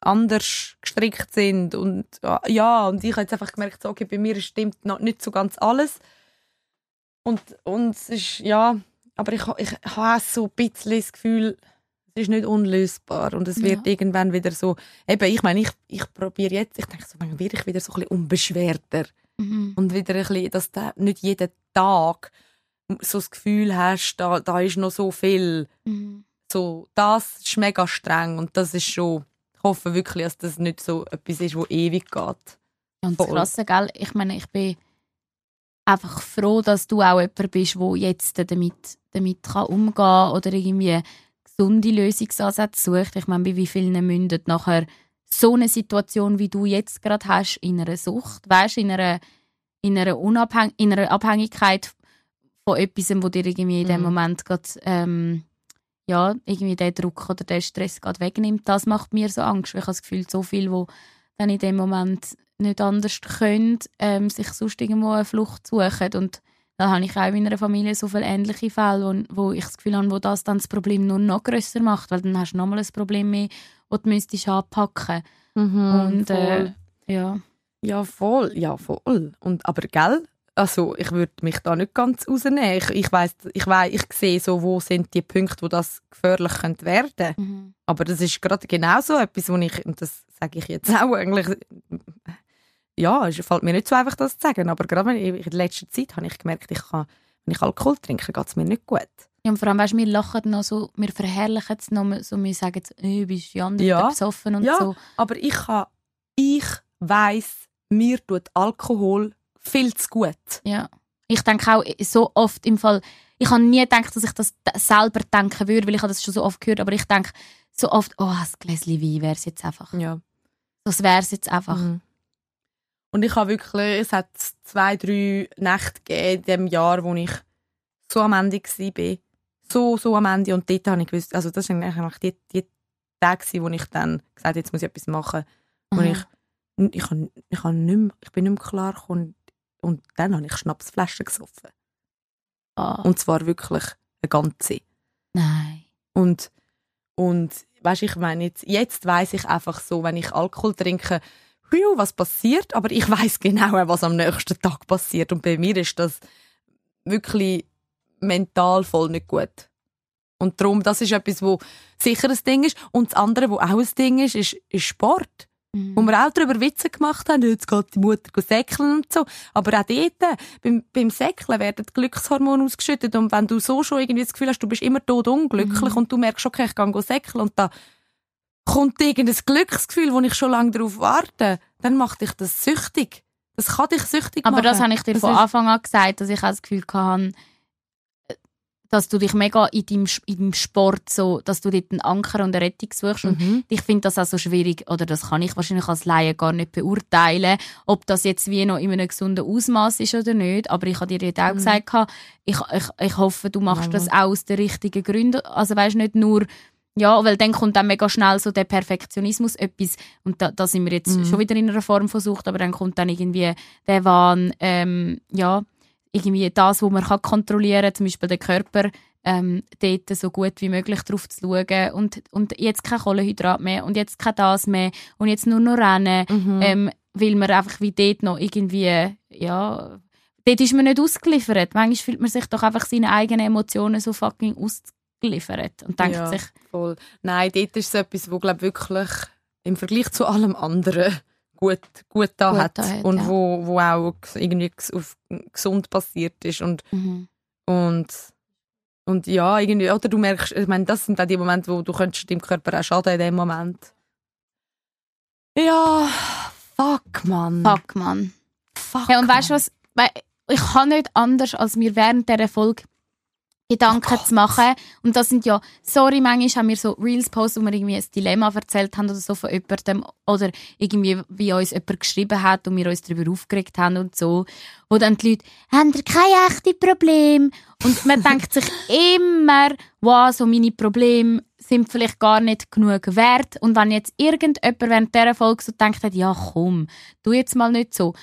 Speaker 2: anders gestrickt sind. Und ja, und ich habe jetzt einfach gemerkt, so, okay, bei mir stimmt noch nicht so ganz alles. Und, und es ist, ja, aber ich, ich habe so ein bisschen das Gefühl, es ist nicht unlösbar. Und es wird
Speaker 1: Ja.
Speaker 2: irgendwann wieder so, eben, ich meine, ich, ich probiere jetzt, ich denke so, wann werde ich wieder so ein bisschen unbeschwerter.
Speaker 1: Mhm.
Speaker 2: Und wieder ein bisschen, dass du nicht jeden Tag so das Gefühl hast, da, da ist noch so viel.
Speaker 1: Mhm.
Speaker 2: So, das ist mega streng und das ist schon, ich hoffe wirklich, dass das nicht so etwas ist, wo ewig geht.
Speaker 1: Und das. Krasse, gell? Ich meine, ich bin einfach froh, dass du auch jemand bist, der jetzt damit, damit kann umgehen kann oder irgendwie gesunde Lösungsansätze sucht. Ich meine, bei wie vielen mündet nachher so eine Situation, wie du jetzt gerade hast, in einer Sucht, weißt, in einer, in einer, Unabhäng in einer Abhängigkeit von etwas, wo dir irgendwie in dem
Speaker 2: Mhm.
Speaker 1: Moment gerade, ähm, ja, irgendwie den Druck oder den Stress gerade wegnimmt. Das macht mir so Angst, weil ich habe das Gefühl, so viel, wo dann in dem Moment nicht anders können, ähm, sich sonst irgendwo eine Flucht suchen und da habe ich auch in meiner Familie so viele ähnliche Fälle, wo, wo ich das Gefühl habe, wo das dann das Problem nur noch grösser macht, weil dann hast du nochmal ein Problem mehr, das du müsstest anpacken Und äh, ja.
Speaker 2: Ja, voll. Ja, voll. Und, aber gell? Also, ich würde mich da nicht ganz rausnehmen. Ich, ich weiss, ich weiss, ich sehe so, wo sind die Punkte, wo das gefährlich könnte werden.
Speaker 1: Mhm.
Speaker 2: Aber das ist gerade genau so etwas, wo ich, und das sage ich jetzt auch eigentlich, ja, es fällt mir nicht so einfach, das zu sagen, aber gerade in letzter Zeit habe ich gemerkt, ich kann, wenn ich Alkohol trinke, geht es mir nicht gut.
Speaker 1: Ja, und vor allem, weißt, wir lachen noch so, wir verherrlichen es noch, so, wir sagen, äh, bist
Speaker 2: Ja.
Speaker 1: besoffen und
Speaker 2: Ja.
Speaker 1: so.
Speaker 2: Aber ich kann, ich weiss, mir tut Alkohol viel zu gut.
Speaker 1: Ja. Ich denke auch so oft im Fall, ich habe nie gedacht, dass ich das selber denken würde, weil ich habe das schon so oft gehört, aber ich denke so oft, oh, ein Gläschen Wein wäre es jetzt einfach.
Speaker 2: Ja.
Speaker 1: Das wäre es jetzt einfach.
Speaker 2: Mhm. Und ich habe wirklich, es hat zwei, drei Nächte gegeben in dem Jahr, wo ich so am Ende war. So, so am Ende. Und dort habe ich gewusst, also das waren eigentlich die, die Tage, wo ich dann gesagt habe, jetzt muss ich etwas machen.
Speaker 1: Mhm.
Speaker 2: ich, ich, ich, nicht mehr, ich bin nicht mehr klar gekommen. Und dann habe ich Schnapsflaschen gesoffen.
Speaker 1: Ah,
Speaker 2: Und zwar wirklich eine ganze.
Speaker 1: nein.
Speaker 2: Und, und weißt, ich meine, jetzt, jetzt weiß ich einfach so, wenn ich Alkohol trinke, was passiert, aber ich weiß genau, was am nächsten Tag passiert. Und bei mir ist das wirklich mental voll nicht gut. Und darum, das ist etwas, wo sicher ein Ding ist. Und das andere, wo auch ein Ding ist, ist, ist Sport.
Speaker 1: Mhm.
Speaker 2: Wo wir auch darüber Witze gemacht haben, jetzt geht die Mutter säckeln und so. Aber auch dort, beim, beim Säckeln werden die Glückshormone ausgeschüttet. Und wenn du so schon irgendwie das Gefühl hast, du bist immer tot unglücklich
Speaker 1: Mhm.
Speaker 2: und du merkst, okay, ich go säckeln und da kommt irgendein Glücksgefühl, wo ich schon lange darauf warte, dann macht dich das süchtig. Das kann dich süchtig
Speaker 1: Aber
Speaker 2: machen.
Speaker 1: das habe ich dir
Speaker 2: Das
Speaker 1: von Anfang an gesagt, dass ich auch das Gefühl hatte, dass du dich mega in deinem, in deinem Sport so, dass du dort einen Anker und eine Rettung suchst. Und
Speaker 2: Mhm.
Speaker 1: ich finde das auch so schwierig, oder das kann ich wahrscheinlich als Laie gar nicht beurteilen, ob das jetzt wie noch in einem gesunden Ausmaß ist oder nicht. Aber ich habe dir jetzt auch
Speaker 2: Mhm.
Speaker 1: gesagt, ich, ich, ich hoffe, du machst
Speaker 2: Ja,
Speaker 1: das auch aus den richtigen Gründen. Also weißt nicht nur, ja, weil dann kommt dann mega schnell so der Perfektionismus etwas und da, da sind wir jetzt
Speaker 2: Mhm.
Speaker 1: schon wieder in einer Form versucht, aber dann kommt dann irgendwie der Wahn, ähm, ja, irgendwie das, was man kann kontrollieren kann, zum Beispiel den Körper, ähm, dort so gut wie möglich drauf zu schauen und, und jetzt kein Kohlenhydrat mehr und jetzt kein das mehr und jetzt nur noch Rennen,
Speaker 2: Mhm.
Speaker 1: ähm, weil man einfach wie dort noch irgendwie, ja, dort ist man nicht ausgeliefert. Manchmal fühlt man sich doch einfach seine eigenen Emotionen so fucking ausgeliefert und denkt
Speaker 2: Ja.
Speaker 1: sich,
Speaker 2: Voll. Nein, dort ist es etwas, wo glaub wirklich im Vergleich zu allem anderen gut, gut da
Speaker 1: Gut
Speaker 2: hat.
Speaker 1: hat,
Speaker 2: und
Speaker 1: ja.
Speaker 2: wo, wo auch irgendwie auf gesund passiert ist. Und,
Speaker 1: mhm.
Speaker 2: und, und ja, irgendwie, oder du merkst, ich meine, das sind auch die Momente, wo du könntest deinem Körper auch schaden in dem Moment. Ja, fuck, man.
Speaker 1: fuck, man.
Speaker 2: Fuck,
Speaker 1: Hey, und weißt du was? Ich kann nicht anders, als mir während dieser Folge Gedanken
Speaker 2: Oh
Speaker 1: zu machen. Und das sind ja, sorry, manchmal haben wir so Reels posts, wo wir irgendwie ein Dilemma erzählt haben oder so von jemandem oder irgendwie, wie uns jemand geschrieben hat und wir uns darüber aufgeregt haben und so. Wo dann die Leute, haben ihr kein echtes Problem? Und man denkt sich immer, wow, so meine Probleme sind vielleicht gar nicht genug wert. Und wenn jetzt irgendjemand während dieser Folge so denkt hat, ja komm, tu jetzt mal nicht so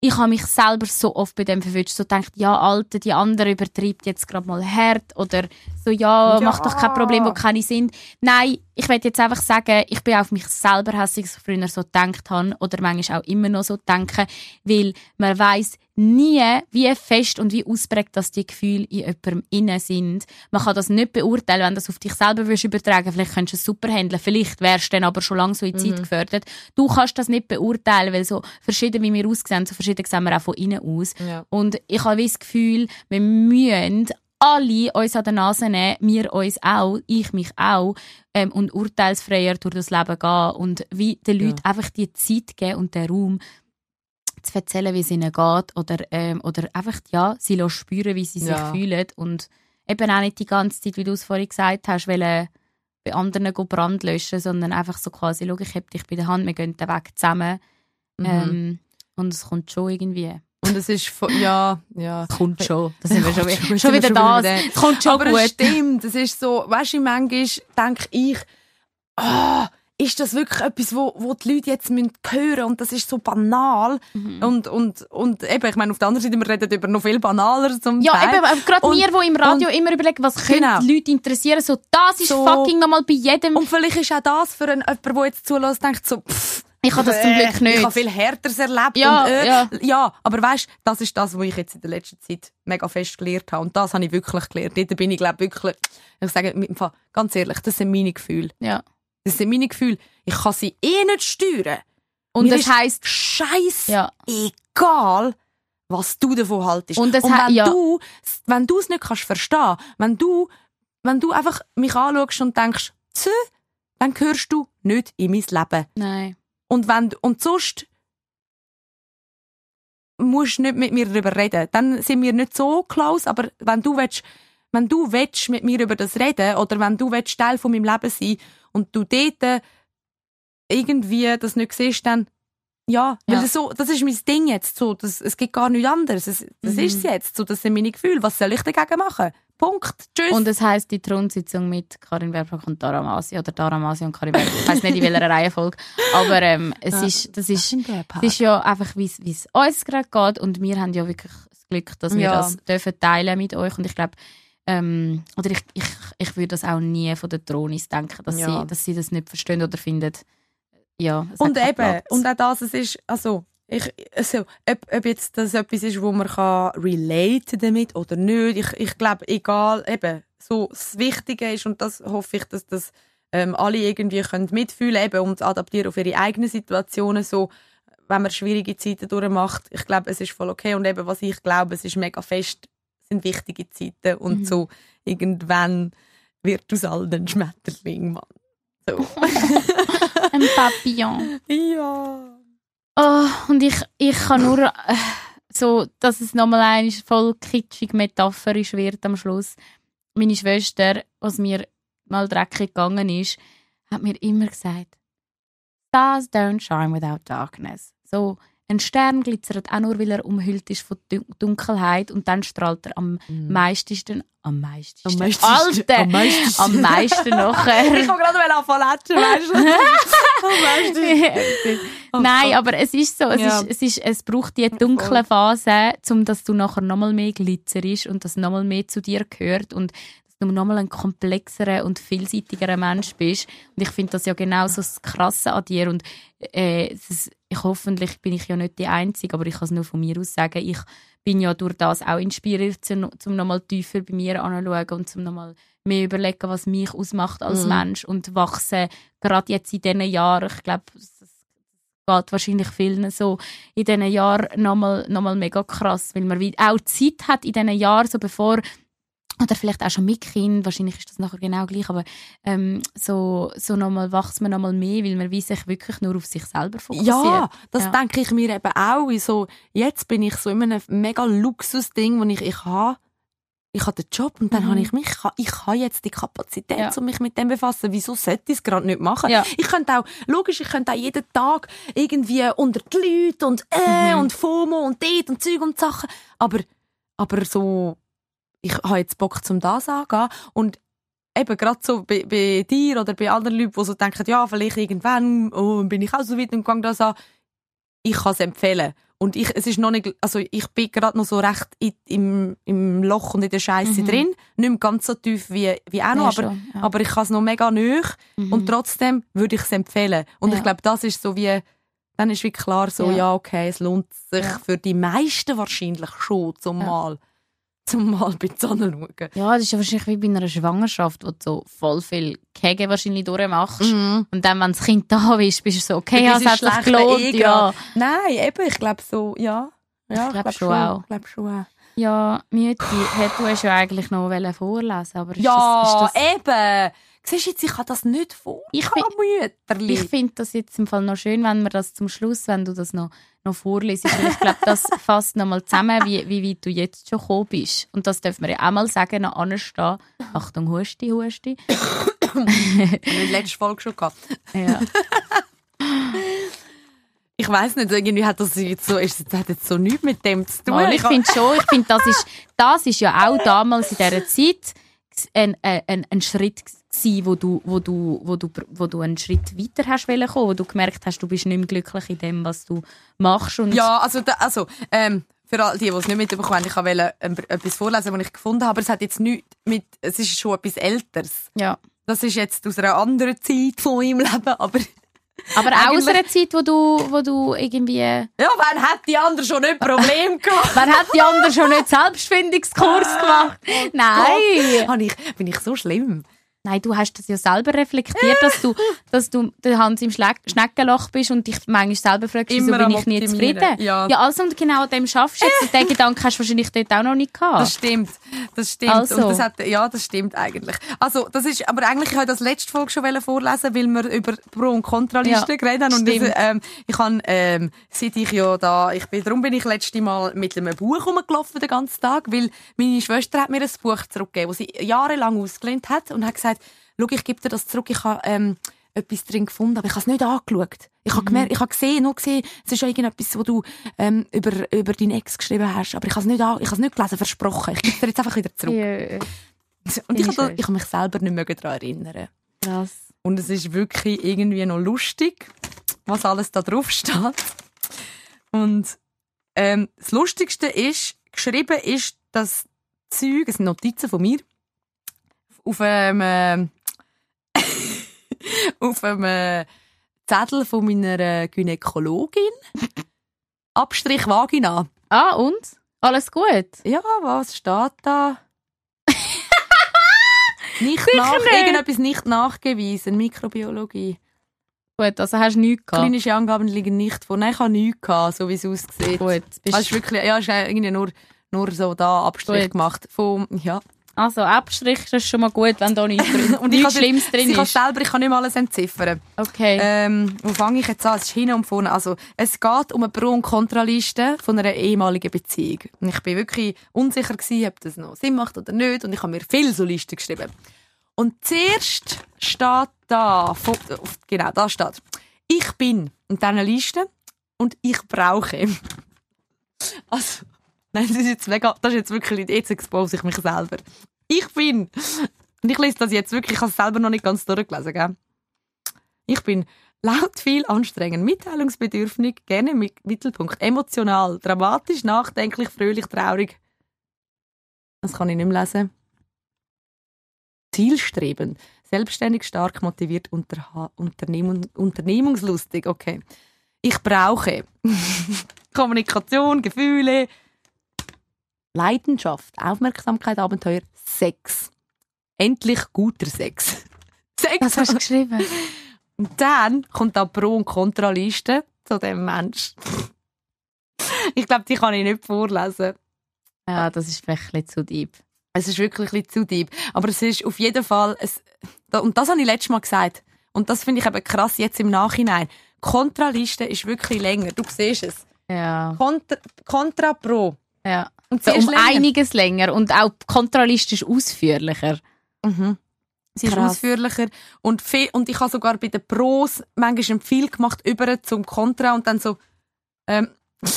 Speaker 1: ich habe mich selber so oft bei dem verwünscht, so gedacht, ja, Alter, die andere übertreibt jetzt gerade mal hart oder so, ja,
Speaker 2: Ja.
Speaker 1: mach doch kein Problem, wo keine sind. Nein, ich werde jetzt einfach sagen, ich bin auf mich selber hässlich, ich früher so gedacht habe oder manchmal auch immer noch so denke, weil man weiß nie, wie fest und wie ausprägt dass die Gefühle in jemandem innen sind. Man kann das nicht beurteilen, wenn du das auf dich selber würdest übertragen Vielleicht könntest du es super handeln, vielleicht wärst du dann aber schon lange so in die Zeit gefördert. Du kannst das nicht beurteilen, weil so verschieden wie wir aussehen, so verschieden sehen wir auch von innen aus.
Speaker 2: Ja.
Speaker 1: Und ich habe das Gefühl, wir müssen alle uns an der Nase nehmen, wir uns auch, ich mich auch, ähm, und urteilsfreier durch das Leben gehen und wie den Leuten einfach die Zeit geben und den Raum, zu erzählen, wie es ihnen geht oder, ähm, oder einfach ja, sie lassen spüren, wie sie
Speaker 2: Ja.
Speaker 1: sich fühlen und eben auch nicht die ganze Zeit, wie du es vorhin gesagt hast, wollen bei anderen Brand löschen, sondern einfach so quasi, schau, ich heb dich bei der Hand, wir gehen den Weg zusammen
Speaker 2: Mhm.
Speaker 1: ähm, und es kommt schon irgendwie.
Speaker 2: Und es ist von, ja, ja.
Speaker 1: Kommt schon. Da sind wir schon,
Speaker 2: schon,
Speaker 1: schon wieder das. Es kommt schon
Speaker 2: Aber
Speaker 1: gut.
Speaker 2: es stimmt, es ist so, weißt du, manchmal denke ich, ah, ist das wirklich etwas, wo, wo die Leute jetzt müssen hören und das ist so banal
Speaker 1: Mhm.
Speaker 2: und, und, und eben, ich meine, auf der anderen Seite, wir reden über noch viel banaler zum
Speaker 1: Ja,
Speaker 2: Teil.
Speaker 1: eben, gerade wir, die im Radio immer überlegen, was
Speaker 2: Genau.
Speaker 1: könnte die Leute interessieren, so, das ist
Speaker 2: So-
Speaker 1: fucking nochmal bei jedem.
Speaker 2: Und vielleicht ist auch das für einen, jemand, der jetzt zulässt, denkt so, pff,
Speaker 1: ich habe das zum
Speaker 2: äh,
Speaker 1: Glück nicht.
Speaker 2: Ich habe viel Härteres erlebt.
Speaker 1: Ja,
Speaker 2: und, äh,
Speaker 1: ja.
Speaker 2: ja, aber weißt, das ist das, was ich jetzt in der letzten Zeit mega fest gelernt habe. Und das habe ich wirklich gelernt. Dort bin ich, glaube wirklich, ich sage mit Fall, ganz ehrlich, das sind meine Gefühle.
Speaker 1: ja.
Speaker 2: Das sind meine Gefühle. Ich kann sie eh nicht steuern.
Speaker 1: Und
Speaker 2: Mir
Speaker 1: das heisst,
Speaker 2: Scheiß
Speaker 1: ja.
Speaker 2: egal, was du davon haltest.
Speaker 1: Und das
Speaker 2: und wenn
Speaker 1: ja.
Speaker 2: du, wenn du es nicht kannst verstehen, wenn du, wenn du einfach mich anschaust und denkst, dann gehörst du nicht in mein Leben.
Speaker 1: Nein.
Speaker 2: Und wenn, und sonst musst du nicht mit mir darüber reden. Dann sind wir nicht so close, aber wenn du willst, wenn du willst mit mir über das reden oder wenn du willst Teil von meinem Leben sein und du dort irgendwie das nicht siehst, dann ja, weil
Speaker 1: Ja.
Speaker 2: das, so, das ist mein Ding jetzt. So, das, es gibt gar nichts anderes. Es, das
Speaker 1: Mhm.
Speaker 2: ist es jetzt. So, das sind meine Gefühle. Was soll ich dagegen machen? Punkt. Tschüss.
Speaker 1: Und es heisst die Thronsitzung mit Karin Werberg und Dara Masi oder Dara Masi und Karin Werberg. Ich weiss nicht in welcher Reihenfolge. Aber ähm, es
Speaker 2: Ja.
Speaker 1: ist, das ist, es ist ja einfach, wie es- uns gerade geht. Und wir haben ja wirklich das Glück, dass wir
Speaker 2: Ja.
Speaker 1: das dürfen teilen mit euch. Und ich glaube, ähm, oder ich, ich, ich würde das auch nie von den Tronis denken, dass,
Speaker 2: Ja.
Speaker 1: sie, dass sie das nicht verstehen oder finden. Ja,
Speaker 2: Und eben,
Speaker 1: Platz.
Speaker 2: und auch das, es ist, also, ich, also, ob, ob jetzt das etwas ist, wo man kann relate damit oder nicht, ich, ich glaube, egal, eben, so, das Wichtige ist, und das hoffe ich, dass das ähm, alle irgendwie können mitfühlen eben, und adaptieren auf ihre eigenen Situationen, so, wenn man schwierige Zeiten durchmacht, ich glaube, es ist voll okay, und eben, was ich glaube, es ist mega fest, sind wichtige Zeiten, und
Speaker 1: Mhm.
Speaker 2: so, irgendwann wird aus allen ein Schmetterling, Mann. So.
Speaker 1: Ein Papillon.
Speaker 2: ja.
Speaker 1: Oh, und ich, ich kann nur äh, so, dass es nochmal eine voll kitschig metaphorisch wird am Schluss. Meine Schwester, was mir mal dreckig gegangen ist, hat mir immer gesagt, Stars don't shine without darkness. So, ein Stern glitzert auch nur, weil er umhüllt ist von Dun- Dunkelheit und dann strahlt er am meisten, am meisten,
Speaker 2: Am meisten.
Speaker 1: Alter,
Speaker 2: Am meisten.
Speaker 1: am meisten nachher.
Speaker 2: Ich kann gerade anfangen zu weißt du? Am meisten. Oh
Speaker 1: Nein, aber es ist so. Es,
Speaker 2: Ja.
Speaker 1: ist, es, ist, es braucht die dunkle Phase, um dass du nachher nochmal mehr Glitzer ist und dass nochmal mehr zu dir gehört und dass du nochmal ein komplexerer und vielseitigerer Mensch bist. Und ich finde das ja genau so das Krasse an dir. Und äh, ist, ich, hoffentlich bin ich ja nicht die Einzige, aber ich kann es nur von mir aus sagen. Ich bin ja durch das auch inspiriert, zum, zum nochmal tiefer bei mir anzuschauen und zum nochmal mehr überlegen, was mich ausmacht als
Speaker 2: Mhm.
Speaker 1: Mensch und wachsen. Gerade jetzt in diesen Jahren, ich glaube, es geht wahrscheinlich vielen so in diesen Jahren nochmal noch mal mega krass, weil man auch Zeit hat in diesen Jahren, so bevor oder vielleicht auch schon mit Kind, wahrscheinlich ist das nachher genau gleich, aber ähm, so, so nochmal wächst man nochmal mehr, weil man wie sich wirklich nur auf sich selber fokussiert.
Speaker 2: Ja, das
Speaker 1: Ja.
Speaker 2: denke ich mir eben auch. So, jetzt bin ich so in einem mega Luxus-Ding, wo ich, ich habe ich habe den Job und dann
Speaker 1: Mhm.
Speaker 2: habe ich mich, ich habe, ich habe jetzt die Kapazität,
Speaker 1: Ja.
Speaker 2: um mich mit dem zu befassen. Wieso sollte ich es gerade nicht machen?
Speaker 1: Ja.
Speaker 2: Ich könnte auch, logisch, ich könnte auch jeden Tag irgendwie unter die Leute und äh
Speaker 1: Mhm.
Speaker 2: und FOMO und dort und Zeug und Sachen. Aber, aber so, ich habe jetzt Bock zum das angehen und eben gerade so bei, bei dir oder bei anderen Leuten, die so denken, ja, vielleicht irgendwann oh, bin ich auch so weit und gehe das an. Ich kann es empfehlen. Und ich, es ist noch nicht, also ich bin gerade noch so recht in, im, im Loch und in der Scheiße
Speaker 1: Mhm.
Speaker 2: drin. Nicht mehr ganz so tief wie, wie auch noch,
Speaker 1: Ja,
Speaker 2: aber,
Speaker 1: schon, ja.
Speaker 2: aber ich kann es noch mega nöch.
Speaker 1: Mhm.
Speaker 2: Und trotzdem würde ich es empfehlen. Und
Speaker 1: Ja.
Speaker 2: ich glaube, das ist so wie, dann ist wie klar so,
Speaker 1: Ja.
Speaker 2: okay, es lohnt sich für die meisten wahrscheinlich schon, zum
Speaker 1: Ja.
Speaker 2: mal, zum mal bei die Sonne schauen.
Speaker 1: ja, das ist ja wahrscheinlich wie bei einer Schwangerschaft, wo du so voll viel Kege wahrscheinlich durchmachst.
Speaker 2: Mhm.
Speaker 1: Und dann, wenn das Kind da ist, bist du so, okay, ja, es hat sich gelohnt. Ja.
Speaker 2: Nein, eben, ich glaube so, ja. Ja,
Speaker 1: Ich glaub
Speaker 2: glaub
Speaker 1: schon auch.
Speaker 2: Ich glaube schon auch.
Speaker 1: ja, Mütti, du hast ja eigentlich noch vorlesen aber ist
Speaker 2: Ja,
Speaker 1: das, ist das
Speaker 2: eben. Siehst jetzt, ich kann das nicht vor.
Speaker 1: Ich
Speaker 2: kann Mütterli.
Speaker 1: Ich finde das jetzt im Fall noch schön, wenn wir das zum Schluss, wenn du das noch, noch vorlesest. Ich glaube, das fasst noch mal zusammen, wie, wie weit du jetzt schon gekommen bist. Und das dürfen wir ja auch mal sagen, noch anstehen. Achtung, Husti, Husti.
Speaker 2: Haben wir letzten Folge schon gehabt.
Speaker 1: Ja.
Speaker 2: Ich weiß nicht, irgendwie hat das jetzt so, ist, das hat jetzt so nichts mit dem zu tun.
Speaker 1: Mal, ich finde schon, ich finde, das ist, das ist ja auch damals in dieser Zeit ein, ein, ein Schritt gewesen, wo du, wo du, wo du, wo du einen Schritt weiter hast wollen kommen, wo du gemerkt hast, du bist nicht mehr glücklich in dem, was du machst. Und
Speaker 2: Ja, also, da, also ähm, für all die, die es nicht mitbekommen haben, ich wollte ähm, etwas vorlesen, was ich gefunden habe, aber es hat jetzt nichts mit, es ist schon etwas Älteres.
Speaker 1: ja.
Speaker 2: Das ist jetzt aus einer anderen Zeit von meinem Leben, aber
Speaker 1: Aber auch aus einer Zeit, wo du, wo du irgendwie...
Speaker 2: ja, wann hat die andere schon nicht Problem gehabt?
Speaker 1: Wer hat die anderen schon nicht Selbstfindungskurs gemacht? Nein!
Speaker 2: Habe ich, bin ich so schlimm?
Speaker 1: Nein, du hast das ja selber reflektiert, dass du, dass du der Hans im Schleck Schneckenloch bist und dich manchmal selber fragst, wieso
Speaker 2: Immer
Speaker 1: bin ich nie zufrieden?
Speaker 2: ja.
Speaker 1: also und genau an dem schaffst du jetzt. Den Gedanken hast du wahrscheinlich dort auch noch nicht gehabt.
Speaker 2: Das stimmt, das stimmt.
Speaker 1: Also.
Speaker 2: Und das hat, ja, das stimmt eigentlich. Also, das ist, aber eigentlich wollte ich das letzte Folge schon vorlesen, weil wir über Pro- und Kontralisten
Speaker 1: Ja,
Speaker 2: geredet haben. Und das, ähm, ich habe, ähm, seit ich ja da, ich bin, darum bin ich letzte Mal mit einem Buch rumgelaufen den ganzen Tag, weil meine Schwester hat mir ein Buch zurückgegeben, das sie jahrelang ausgelehnt hat und hat gesagt, schau, ich gebe dir das zurück, ich habe, ähm, etwas drin gefunden, aber ich habe es nicht angeschaut. Ich habe gemerkt, ich habe gesehen, nur gesehen, es ist ja irgendetwas, wo du ähm, über, über deinen Ex geschrieben hast, aber ich habe es nicht, an, ich habe es nicht gelesen, versprochen. Ich gebe es dir jetzt einfach wieder zurück.
Speaker 1: Ja,
Speaker 2: Und ich, habe, ich habe mich selber nicht mehr daran erinnern.
Speaker 1: krass.
Speaker 2: Und es ist wirklich irgendwie noch lustig, was alles da drauf steht. Und ähm, das Lustigste ist, geschrieben ist das Zeug, es sind Notizen von mir, auf einem, ähm, auf einem äh, Zettel von meiner Gynäkologin. Abstrich Vagina.
Speaker 1: Ah, und? Alles gut?
Speaker 2: Ja, was steht da? nicht nach,
Speaker 1: nicht.
Speaker 2: irgendetwas nicht nachgewiesen. Mikrobiologie.
Speaker 1: Gut, also hast du nichts gehabt.
Speaker 2: Klinische Angaben liegen nicht vor. Nein, ich habe nichts gehabt, so wie es aussieht.
Speaker 1: Gut, bist
Speaker 2: Also, wirklich, ja, ist irgendwie nur, nur so da Abstrich
Speaker 1: Gut.
Speaker 2: gemacht. Von, ja.
Speaker 1: Also Abstrich das ist schon mal gut, wenn da nichts, drin,
Speaker 2: Und ich
Speaker 1: nichts
Speaker 2: kann-
Speaker 1: Schlimmes drin
Speaker 2: Ich kann
Speaker 1: ist.
Speaker 2: selber, ich kann nicht mal alles entziffern.
Speaker 1: Okay.
Speaker 2: Ähm, wo fange ich jetzt an? Es ist hin und vorne. Also, es geht um eine Pro- und Kontraliste von einer ehemaligen Beziehung. Und ich bin wirklich unsicher gewesen, ob das noch Sinn macht oder nicht. Und ich habe mir viel so Listen geschrieben. Und zuerst steht da, genau, da steht, ich bin in dieser Liste und ich brauche. Also, nein, das ist jetzt mega, das ist jetzt wirklich, jetzt expose ich mich selber. Ich bin, und ich lese das jetzt wirklich, ich habe es selber noch nicht ganz durchgelesen, gell? Ich bin laut, viel, anstrengend, mitteilungsbedürftig, gerne mit Mittelpunkt, emotional, dramatisch, nachdenklich, fröhlich, traurig. Das kann ich nicht mehr lesen. Zielstrebend, selbstständig, stark, motiviert, Unternehmung, unternehmungslustig. Okay. Ich brauche Kommunikation, Gefühle, Leidenschaft, Aufmerksamkeit, Abenteuer, Sex. Endlich guter Sex. Sex.
Speaker 1: Was hast du geschrieben?
Speaker 2: Und dann kommt da Pro- und Kontraliste zu dem Mensch. Ich glaube, die kann ich nicht vorlesen.
Speaker 1: Ja, das ist vielleicht ein bisschen zu deep.
Speaker 2: Es ist wirklich ein bisschen zu deep. Aber es ist auf jeden Fall, es, und das habe ich letztes Mal gesagt. Und das finde ich eben krass jetzt im Nachhinein. Kontraliste ist wirklich länger. Du siehst es.
Speaker 1: Ja.
Speaker 2: Kontra, Kontra Pro.
Speaker 1: ja.
Speaker 2: Und sie
Speaker 1: um einiges länger. Und auch die Kontraliste ist ausführlicher.
Speaker 2: Mhm. Sie ist
Speaker 1: Krass.
Speaker 2: ausführlicher. Und, viel, und ich habe sogar bei den Pros manchmal viel gemacht über zum Kontra und dann so, ähm,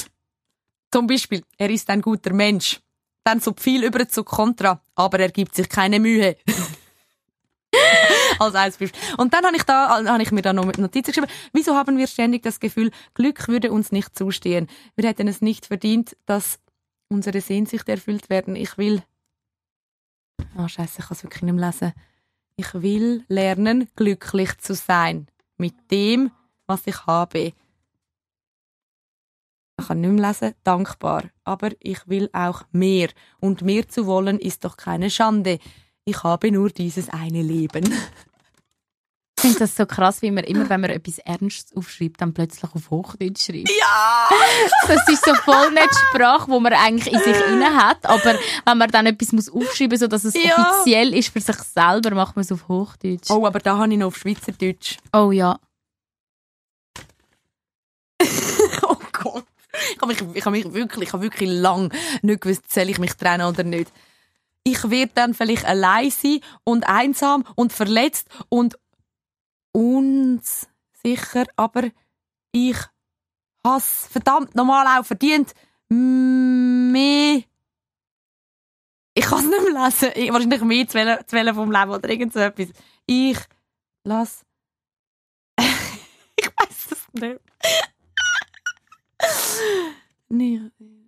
Speaker 2: zum Beispiel, er ist ein guter Mensch. Dann so viel über zu Kontra, aber er gibt sich keine Mühe. Als Beispiel. Und dann habe ich da, habe ich mir da noch Notizen geschrieben. Wieso haben wir ständig das Gefühl, Glück würde uns nicht zustehen? Wir hätten es nicht verdient, dass unsere Sehnsucht erfüllt werden. Ich will, ah, Scheiße, ich kann es wirklich nicht mehr lesen. Ich will lernen, glücklich zu sein. Mit dem, was ich habe. Ich kann nicht mehr lesen, dankbar. Aber ich will auch mehr. Und mehr zu wollen ist doch keine Schande. Ich habe nur dieses eine Leben.
Speaker 1: Ich finde das so krass, wie man immer, wenn man etwas Ernstes aufschreibt, dann plötzlich auf Hochdeutsch schreibt.
Speaker 2: Ja!
Speaker 1: Das ist so voll nicht die Sprache, die man eigentlich in sich inne hat. Aber wenn man dann etwas muss aufschreiben muss, sodass es
Speaker 2: Ja.
Speaker 1: offiziell ist für sich selber, macht man es auf Hochdeutsch.
Speaker 2: Oh, aber da habe ich noch auf Schweizerdeutsch.
Speaker 1: oh ja.
Speaker 2: oh Gott. Ich habe mich, ich habe mich wirklich, ich habe wirklich lang nicht gewusst, soll ich mich trennen oder nicht. Ich werde dann vielleicht allein sein und einsam und verletzt und unsicher, aber ich habe es verdammt normal auch verdient. Mehr. Ich kann es nicht mehr lesen. Ich, wahrscheinlich mehr zu wählen, vom Leben oder irgend so etwas. Ich lass. ich weiß es nicht. nee.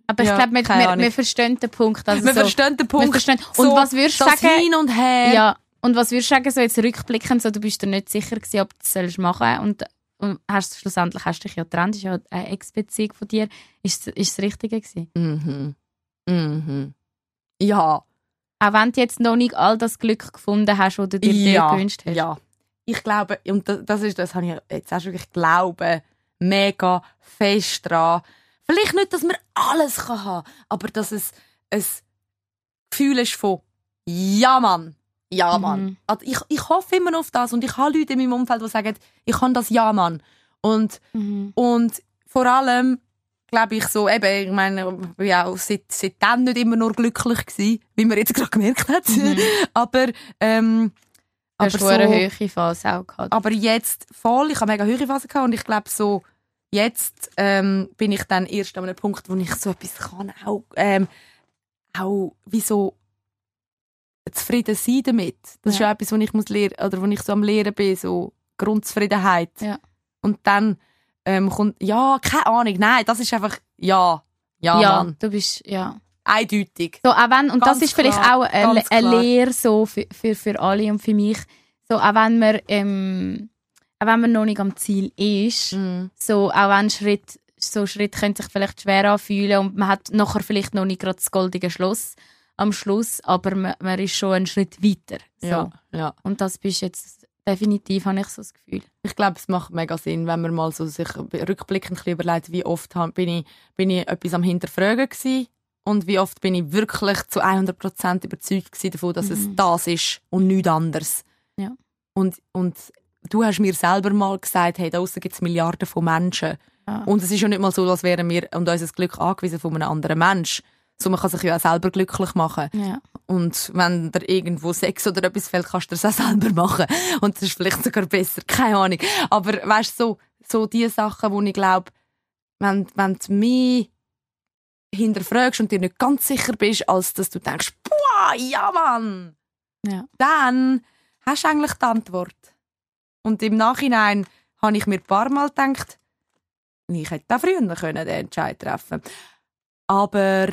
Speaker 1: Aber ich
Speaker 2: Ja,
Speaker 1: glaube, wir, wir, wir verstehen den Punkt. Also
Speaker 2: Wir
Speaker 1: so,
Speaker 2: verstehen den Punkt.
Speaker 1: Und
Speaker 2: so,
Speaker 1: was würdest du sagen?
Speaker 2: Hin und Her.
Speaker 1: Ja. Und was würdest du sagen, so jetzt rückblickend, so, du bist dir nicht sicher gewesen, ob du das sollst machen und, und hast, schlussendlich hast du dich ja getrennt, ist ja eine Ex-Beziehung von dir. Ist, das Richtige gewesen?
Speaker 2: Mhm. Mhm. Ja.
Speaker 1: Auch wenn du jetzt noch nicht all das Glück gefunden hast, das du dir
Speaker 2: ja.
Speaker 1: gewünscht hast.
Speaker 2: Ja. Ich glaube, und das, das ist, das habe ich jetzt auch schon wirklich glaube, mega fest dran. Vielleicht nicht, dass man alles kann haben, aber dass es ein Gefühl ist von ja Mann, ja Mann.
Speaker 1: Mhm.
Speaker 2: Also ich, ich hoffe immer noch auf das und ich habe Leute in meinem Umfeld, die sagen, ich kann das ja Mann. Und
Speaker 1: Mhm.
Speaker 2: Und vor allem glaube ich so, eben, ich meine, ich bin ja auch seit, seitdem nicht immer nur glücklich gewesen, wie man jetzt gerade gemerkt hat.
Speaker 1: Mhm.
Speaker 2: aber, ähm, aber,
Speaker 1: hast
Speaker 2: so,
Speaker 1: eine hohe Phase auch gehabt.
Speaker 2: aber jetzt voll, ich habe mega hohe Phase gehabt und ich glaube so, jetzt ähm, bin ich dann erst an einem Punkt, wo ich so etwas kann, auch, ähm, auch wie so zufrieden sein damit. Das ist
Speaker 1: Ja.
Speaker 2: ja etwas, wo ich muss lernen, oder wo ich so am Lehren bin, so Grundzufriedenheit.
Speaker 1: Ja.
Speaker 2: Und dann ähm, kommt, ja, keine Ahnung, nein, das ist einfach, ja, ja,
Speaker 1: ja,
Speaker 2: Mann,
Speaker 1: du bist, ja.
Speaker 2: eindeutig.
Speaker 1: So, auch wenn, und
Speaker 2: Ganz
Speaker 1: das ist vielleicht
Speaker 2: klar,
Speaker 1: auch eine, eine. Lehre so für, für, für alle und für mich. So, auch wenn man, ähm, auch wenn man noch nicht am Ziel ist,
Speaker 2: Mhm.
Speaker 1: so, auch wenn Schritt, so Schritt können sich vielleicht schwer anfühlen und man hat nachher vielleicht noch nicht gerade das goldige Schloss am Schluss, aber man, man ist schon einen Schritt weiter. So.
Speaker 2: Ja, ja.
Speaker 1: Und das bist jetzt definitiv, habe ich so das Gefühl.
Speaker 2: Ich glaube, es macht mega Sinn, wenn man mal so sich rückblickend überlegt, wie oft bin ich, bin ich etwas am Hinterfragen gewesen und wie oft bin ich wirklich zu 100% überzeugt gewesen davon, dass es
Speaker 1: Mhm.
Speaker 2: das ist und nichts anderes.
Speaker 1: Ja.
Speaker 2: Und, und du hast mir selber mal gesagt, hey, da draussen gibt es Milliarden von Menschen.
Speaker 1: Ja.
Speaker 2: Und es ist ja nicht mal so, als wären wir und unser Glück angewiesen von einem anderen Mensch. So, man kann sich ja auch selber glücklich machen.
Speaker 1: Ja.
Speaker 2: Und wenn dir irgendwo Sex oder etwas fällt, kannst du das auch selber machen. Und das ist vielleicht sogar besser, keine Ahnung. Aber weißt du, so, so die Sachen, wo ich glaube, wenn, wenn du mich hinterfragst und dir nicht ganz sicher bist, als dass du denkst, boah, ja Mann,
Speaker 1: Ja.
Speaker 2: dann hast du eigentlich die Antwort. Und im Nachhinein habe ich mir ein paar Mal gedacht, ich hätte da früher können, den Entscheid treffen Aber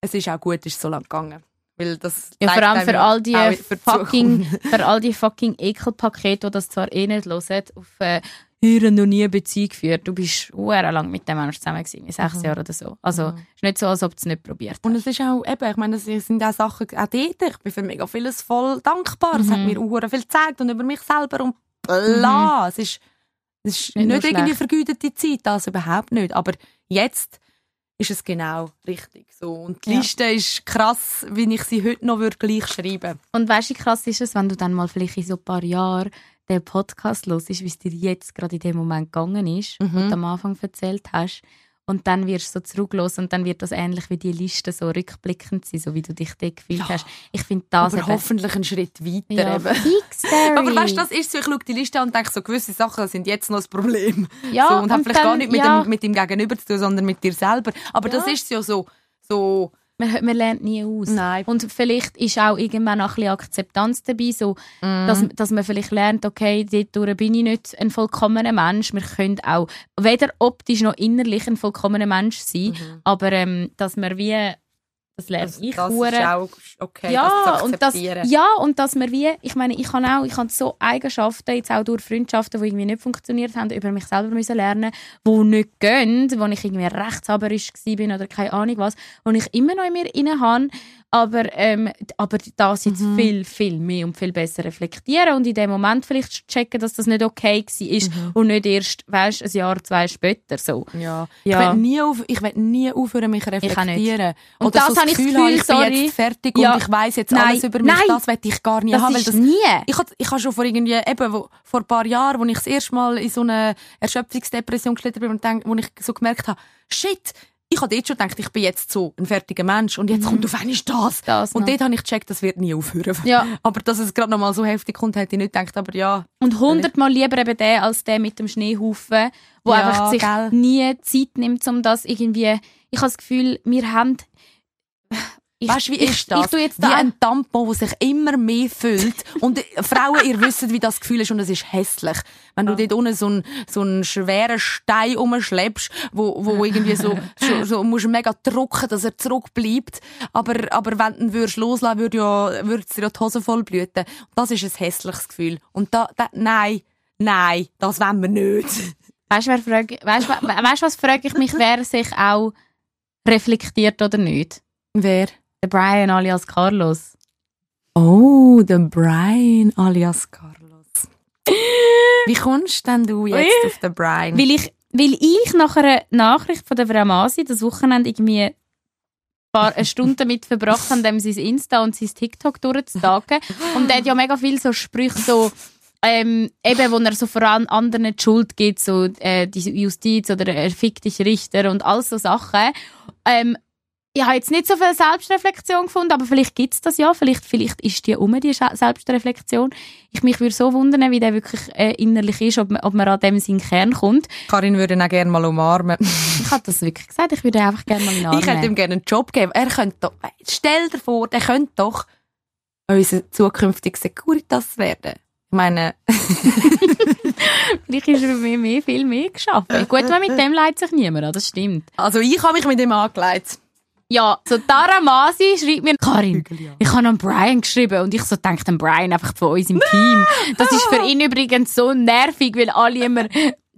Speaker 2: es ist auch gut, ist so lang gegangen. Weil das
Speaker 1: Ja, vor allem für all die fucking, für all die fucking Ekelpakete, die das zwar eh nicht hören, auf äh, «Hören noch nie eine Beziehung geführt». Du bist sehr lang mit dem Menschen zusammen gewesen, sechs Jahren oder so. Also, es ist nicht so, als ob du es nicht probiert
Speaker 2: Und
Speaker 1: hast.
Speaker 2: es ist auch, eben, ich meine, es sind auch Sachen, auch dort, ich bin für mega vieles voll dankbar. Es
Speaker 1: Mhm.
Speaker 2: hat mir auch viel gezeigt und über mich selber und bla. Es ist, es ist
Speaker 1: Nicht
Speaker 2: nicht, irgendwie
Speaker 1: schlecht.
Speaker 2: vergütete Zeit, das überhaupt nicht. Aber jetzt ist es genau richtig so. Und die
Speaker 1: Ja.
Speaker 2: Liste ist krass, wie ich sie heute noch würde gleich schreiben
Speaker 1: Und weißt du, wie krass ist es, wenn du dann mal vielleicht in so ein paar Jahren den Podcast hörst, wie es dir jetzt gerade in dem Moment gegangen ist,
Speaker 2: Mhm.
Speaker 1: du am Anfang erzählt hast. Und dann wirst du so zurücklos und dann wird das ähnlich wie die Liste so rückblickend sein, so wie du dich dort gefühlt
Speaker 2: Ja.
Speaker 1: hast. Ich finde das
Speaker 2: Aber
Speaker 1: eben-
Speaker 2: hoffentlich einen Schritt weiter.
Speaker 1: ja,
Speaker 2: eben.
Speaker 1: fix.
Speaker 2: Aber weißt du, das ist so, ich schaue die Liste an und denke so, gewisse Sachen sind jetzt noch das Problem.
Speaker 1: Ja,
Speaker 2: so, und, hat vielleicht
Speaker 1: dann-
Speaker 2: gar nicht mit,
Speaker 1: ja.
Speaker 2: dem, mit dem Gegenüber zu tun, sondern mit dir selber. Aber das
Speaker 1: Ja.
Speaker 2: ist ja so, so
Speaker 1: man, man lernt nie aus.
Speaker 2: Nein.
Speaker 1: Und vielleicht ist auch irgendwann auch ein bisschen Akzeptanz dabei, so,
Speaker 2: Mhm.
Speaker 1: dass, dass man vielleicht lernt, okay, dort bin ich nicht ein vollkommener Mensch. Wir können auch weder optisch noch innerlich ein vollkommener Mensch sein, aber ähm, dass man wie, das lerne
Speaker 2: das,
Speaker 1: ich
Speaker 2: das ist auch okay,
Speaker 1: ja, und das, ja, und dass wir wie, ich meine, ich habe auch, ich habe so Eigenschaften, jetzt auch durch Freundschaften, die irgendwie nicht funktioniert haben, über mich selber müssen lernen, die nicht gehen, wo ich irgendwie rechtshaberisch bin oder keine Ahnung was, wo ich immer noch in mir inne habe aber, ähm, aber das jetzt
Speaker 2: Mhm.
Speaker 1: viel, viel mehr und viel besser reflektieren und in dem Moment vielleicht checken, dass das nicht okay war
Speaker 2: Mhm.
Speaker 1: und nicht erst, weißt, ein Jahr, zwei später so.
Speaker 2: Ja.
Speaker 1: Ja.
Speaker 2: Ich werde nie, auf, ich nie aufhören, mich
Speaker 1: auch nicht.
Speaker 2: reflektieren.
Speaker 1: Und
Speaker 2: Oder
Speaker 1: das
Speaker 2: so
Speaker 1: habe ich das
Speaker 2: Gefühl,
Speaker 1: Gefühl,
Speaker 2: ich bin
Speaker 1: sorry.
Speaker 2: jetzt fertig
Speaker 1: Ja.
Speaker 2: und ich weiß jetzt
Speaker 1: Nein.
Speaker 2: alles über mich.
Speaker 1: Nein.
Speaker 2: Das werde ich gar nie
Speaker 1: Das
Speaker 2: haben. Weil das,
Speaker 1: nie.
Speaker 2: ich habe ich hab schon vor irgendwie, eben, wo, vor ein paar Jahren, wo ich das erste Mal in so eine Erschöpfungsdepression geschlittert bin und denk, wo ich so gemerkt habe, shit, ich habe dort schon gedacht, ich bin jetzt so ein fertiger Mensch und jetzt kommt auf einmal das.
Speaker 1: Mhm. Das
Speaker 2: und
Speaker 1: noch.
Speaker 2: dort habe ich gecheckt, das wird nie aufhören.
Speaker 1: Ja.
Speaker 2: Aber dass es gerade noch mal so heftig kommt, hätte ich nicht gedacht, aber ja.
Speaker 1: Und hundertmal lieber eben der als der mit dem Schneehaufen, wo
Speaker 2: Ja,
Speaker 1: einfach sich
Speaker 2: gell.
Speaker 1: nie Zeit nimmt, um das irgendwie. Ich habe das Gefühl, wir haben. Ich,
Speaker 2: Weißt du, wie
Speaker 1: ich,
Speaker 2: ist das?
Speaker 1: Ich tue jetzt
Speaker 2: wie
Speaker 1: da
Speaker 2: ein Tampon, der sich immer mehr füllt. Und Frauen, ihr wisst, wie das Gefühl ist und es ist hässlich. Wenn du dort unten so einen, so einen schweren Stein umschleppst, wo, wo irgendwie so, so, so musst mega drucken, dass er zurückbleibt. Aber, aber wenn du ihn würdest loslassen, würde ja, würde dir ja die Hose voll blüten. Das ist ein hässliches Gefühl. Und da, da nein, nein, das wollen wir nicht.
Speaker 1: Weißt du, frag, weißt, we- weißt, was frage ich mich, wer sich auch reflektiert oder nicht?
Speaker 2: Wer?
Speaker 1: Der Brian alias Carlos.
Speaker 2: Oh, der Brian alias Carlos. Wie kommst denn du jetzt
Speaker 1: Ui.
Speaker 2: auf den Brian?
Speaker 1: Weil ich, weil ich nach einer Nachricht von der Frau Masi das Wochenende irgendwie ein paar eine Stunde damit verbracht habe, dem sein Insta und sein TikTok durchzutagen. Und er hat ja mega viel so Sprüche, so, ähm, eben, wo er so vor allem anderen die Schuld gibt, so, äh, die Justiz oder er fickt dich Richter und all so Sachen. Ähm, ich habe jetzt nicht so viel Selbstreflexion gefunden, aber vielleicht gibt es das ja. Vielleicht, vielleicht ist die um, die Selbstreflexion. Ich mich würde so wundern, wie der wirklich äh, innerlich ist, ob man, ob man an dem seinen Kern kommt.
Speaker 2: Karin würde ihn auch gerne mal umarmen.
Speaker 1: Ich habe das wirklich gesagt, ich würde ihn einfach gerne mal Arm
Speaker 2: Ich hätte ihm gerne einen Job geben. Er könnte doch, stell dir vor, der könnte doch unser zukünftiger Securitas werden. Ich meine,
Speaker 1: Vielleicht ist er mir mehr, viel mehr geschafft. Gut, weil mit dem leidet sich niemand an, das stimmt.
Speaker 2: also ich habe mich mit ihm angelegt.
Speaker 1: Ja, so Tara Masi schreibt mir, Karin, ich habe an Brian geschrieben und ich so denke, an Brian einfach von uns im Team. Das ist für ihn übrigens so nervig, weil alle immer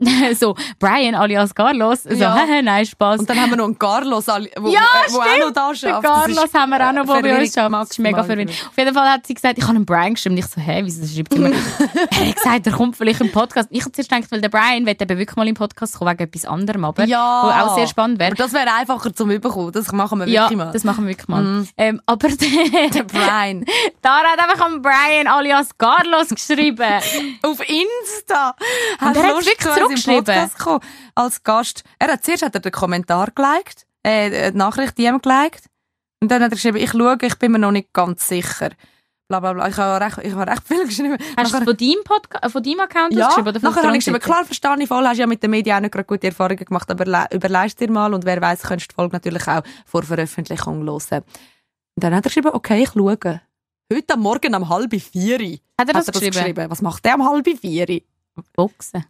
Speaker 1: so, Brian alias Carlos, so,
Speaker 2: Ja.
Speaker 1: nein, Spaß.
Speaker 2: Und dann haben wir noch einen Carlos, wo, wo,
Speaker 1: Ja,
Speaker 2: äh, wo auch noch da
Speaker 1: Den
Speaker 2: schafft.
Speaker 1: Carlos haben wir auch noch, der bei uns schafft. Das ist mega verwirrend. Auf jeden Fall hat sie gesagt, ich habe einen Brian geschrieben. Ich so, hä, wieso schreibt sie mir? er hat gesagt, er kommt vielleicht im Podcast. Ich habe zuerst gedacht, weil der Brian will eben wirklich mal im Podcast kommen, wegen etwas anderem, aber
Speaker 2: Ja.
Speaker 1: wo auch sehr spannend wäre.
Speaker 2: Das wäre einfacher zum Überkommen. Das machen wir
Speaker 1: Ja,
Speaker 2: wirklich mal.
Speaker 1: das machen wir wirklich mal. Ähm, aber
Speaker 2: der
Speaker 1: der
Speaker 2: Brian.
Speaker 1: Dara hat einfach an Brian alias Carlos geschrieben.
Speaker 2: Auf Insta.
Speaker 1: Und er hat wirklich zurückgeschrieben.
Speaker 2: gekommen, als Gast. Er hat zuerst hat er den Kommentar geliked, äh, die Nachricht ihm geliked. Und dann hat er geschrieben, ich schaue, ich bin mir noch nicht ganz sicher. Bla, bla, bla. Ich habe recht, ich habe recht viel geschrieben.
Speaker 1: Hast du
Speaker 2: Nachher-
Speaker 1: es von deinem, Podca äh, von deinem Account
Speaker 2: ja,
Speaker 1: geschrieben? Oder
Speaker 2: nachher habe ich geschrieben, klar, verstehe ich voll, hast ja mit den Medien auch nicht gerade gute Erfahrungen gemacht, aber le- überleist dir mal und wer weiß, könntest du die Folge natürlich auch vor Veröffentlichung hören. Und dann hat er geschrieben, okay, ich schaue. Heute am Morgen um halb vier
Speaker 1: Hat er das,
Speaker 2: hat er
Speaker 1: geschrieben?
Speaker 2: Was macht der um halb vier?
Speaker 1: Boxen.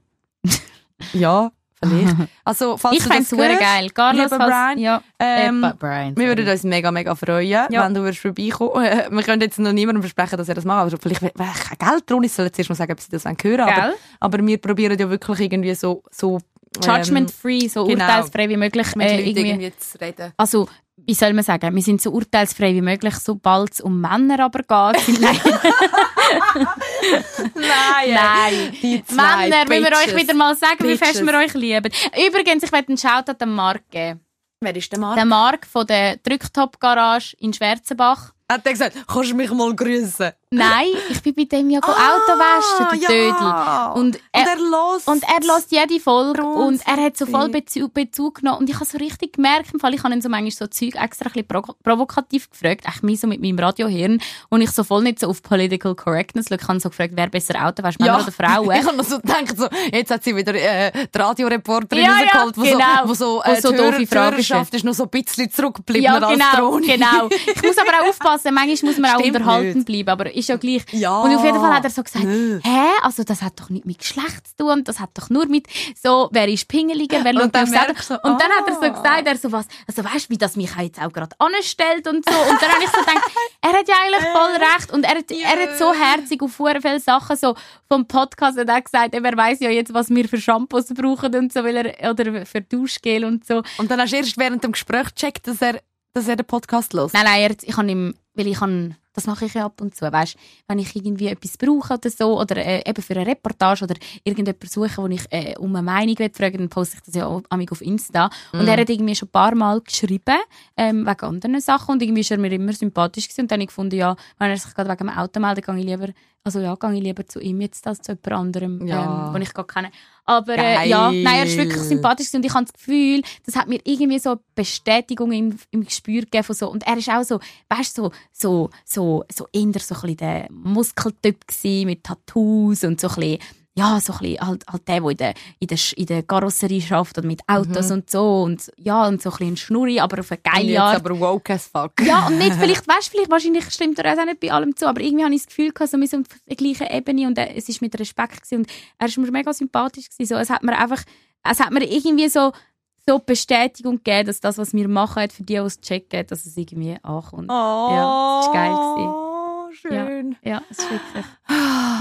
Speaker 2: Ja, vielleicht. Also, falls
Speaker 1: Ich fände es super geil. Carlos, falls-
Speaker 2: Brian,
Speaker 1: ja.
Speaker 2: ähm,
Speaker 1: äh, Brian.
Speaker 2: wir würden uns mega, mega freuen,
Speaker 1: Ja.
Speaker 2: wenn du würdest vorbeikommen äh, Wir können jetzt noch niemandem versprechen, dass er das macht. Also vielleicht, wenn kein Geld drin ist, sollen sie zuerst mal sagen, ob sie das hören wollen. Aber, aber wir probieren ja wirklich irgendwie so, so
Speaker 1: Judgment-free, so
Speaker 2: genau.
Speaker 1: urteilsfrei wie möglich.
Speaker 2: ähm, mit
Speaker 1: Äh,
Speaker 2: Leuten
Speaker 1: irgendwie.
Speaker 2: irgendwie zu reden.
Speaker 1: Also, wie soll man sagen, wir sind so urteilsfrei wie möglich, sobald es um Männer aber geht. Nein,
Speaker 2: Nein. Die zwei
Speaker 1: Männer, wenn wir euch
Speaker 2: Bitches.
Speaker 1: wieder mal sagen, wie fest
Speaker 2: Bitches.
Speaker 1: wir euch lieben. Übrigens, ich werde einen Shoutout an Marc geben.
Speaker 2: Wer ist der Mann?
Speaker 1: Der Marc von der Drücktop-Garage in Schwerzenbach.
Speaker 2: Hat er gesagt, kannst du mich mal grüßen?
Speaker 1: Nein, ich bin bei dem ja go Auto waschen, der Dödel. Und
Speaker 2: Und
Speaker 1: er,
Speaker 2: er los.
Speaker 1: Und er lässt jede Folge und er hat so voll Bezug, Bezug genommen. Und ich habe so richtig gemerkt, im Fall, ich habe ihn so manchmal so Zeug extra ein bisschen provo provokativ gefragt, echt mich so mit meinem Radiohirn. Und ich so voll nicht so auf Political Correctness schaue. Ich habe so gefragt, wer besser Auto wäscht, Männer oder Frauen.
Speaker 2: Ich habe noch so gedacht, so, jetzt hat sie wieder äh, die Radioreporterin
Speaker 1: Ja, ja,
Speaker 2: rausgeholt, wo
Speaker 1: genau.
Speaker 2: so, wo so,
Speaker 1: Wo
Speaker 2: äh,
Speaker 1: so
Speaker 2: die
Speaker 1: doofe Fragen
Speaker 2: ist noch so ein bisschen zurückgeblieben
Speaker 1: ja,
Speaker 2: als
Speaker 1: genau,
Speaker 2: Drohne.
Speaker 1: genau. Ich muss aber auch aufpassen, manchmal muss man auch
Speaker 2: Stimmt
Speaker 1: unterhalten
Speaker 2: nicht.
Speaker 1: bleiben, aber ist ja gleich.
Speaker 2: Ja.
Speaker 1: Und auf jeden Fall hat er so gesagt,
Speaker 2: Nö.
Speaker 1: hä, also das hat doch nicht mit Geschlecht zu tun, das hat doch nur mit so, wer ist pingeliger, wer schaut
Speaker 2: dann
Speaker 1: aufs Auto.
Speaker 2: so,
Speaker 1: Und dann hat er so
Speaker 2: ah.
Speaker 1: gesagt, er so was, also weißt du, wie das mich jetzt auch gerade anstellt und so. Und dann habe ich so gedacht, er hat ja eigentlich voll recht und er hat, er hat so herzig auf viele Sachen so vom Podcast hat er gesagt, er weiß ja jetzt, was wir für Shampoos brauchen und so, weil er, oder für Duschgel und so.
Speaker 2: Und dann hast du erst während dem Gespräch gecheckt, dass er dass er den Podcast hört?
Speaker 1: Nein, nein, er- ich kann ihm, weil ich kann, das mache ich ja ab und zu, weißt, wenn ich irgendwie etwas brauche oder so, oder äh, eben für eine Reportage oder irgendjemand suche, wo ich äh, um eine Meinung will fragen, dann poste ich das ja auch amig auf Insta. Und er hat irgendwie schon ein paar Mal geschrieben, ähm, wegen anderen Sachen und irgendwie ist er mir immer sympathisch gewesen und dann habe ich gefunden, ja, wenn er sich gerade wegen dem Auto meldet, gehe ich lieber, also ja, gehe ich lieber zu ihm jetzt als zu jemand anderem,
Speaker 2: Ja.
Speaker 1: ähm, den ich gerade kenne. Aber äh, ja, nein, er ist wirklich sympathisch und ich habe das Gefühl, das hat mir irgendwie so Bestätigung im, im Gespür gegeben von so. Und er ist auch so, weißt du, so, so, so, so eher so ein bisschen der Muskeltyp gewesen, mit Tattoos und so ein bisschen, ja, so ein bisschen halt, halt der, der in der, in der, in der Karosserie schafft und mit Autos und so und ja, und so ein bisschen ein Schnurri, aber auf eine geile Art.
Speaker 2: aber woke as fuck.
Speaker 1: Ja, und nicht, vielleicht, weißt du, vielleicht, wahrscheinlich stimmt er auch nicht bei allem zu, aber irgendwie habe ich das Gefühl gehabt, so, wir sind auf der gleichen Ebene und äh, es ist mit Respekt gewesen und er ist mir mega sympathisch gewesen, so, es hat mir einfach, es hat mir irgendwie so, so Bestätigung gegeben, dass das, was wir machen, für die, die es checken, dass es irgendwie ankommt.
Speaker 2: Oh,
Speaker 1: Ja, das ist geil
Speaker 2: schön.
Speaker 1: Ja, es ist wirklich,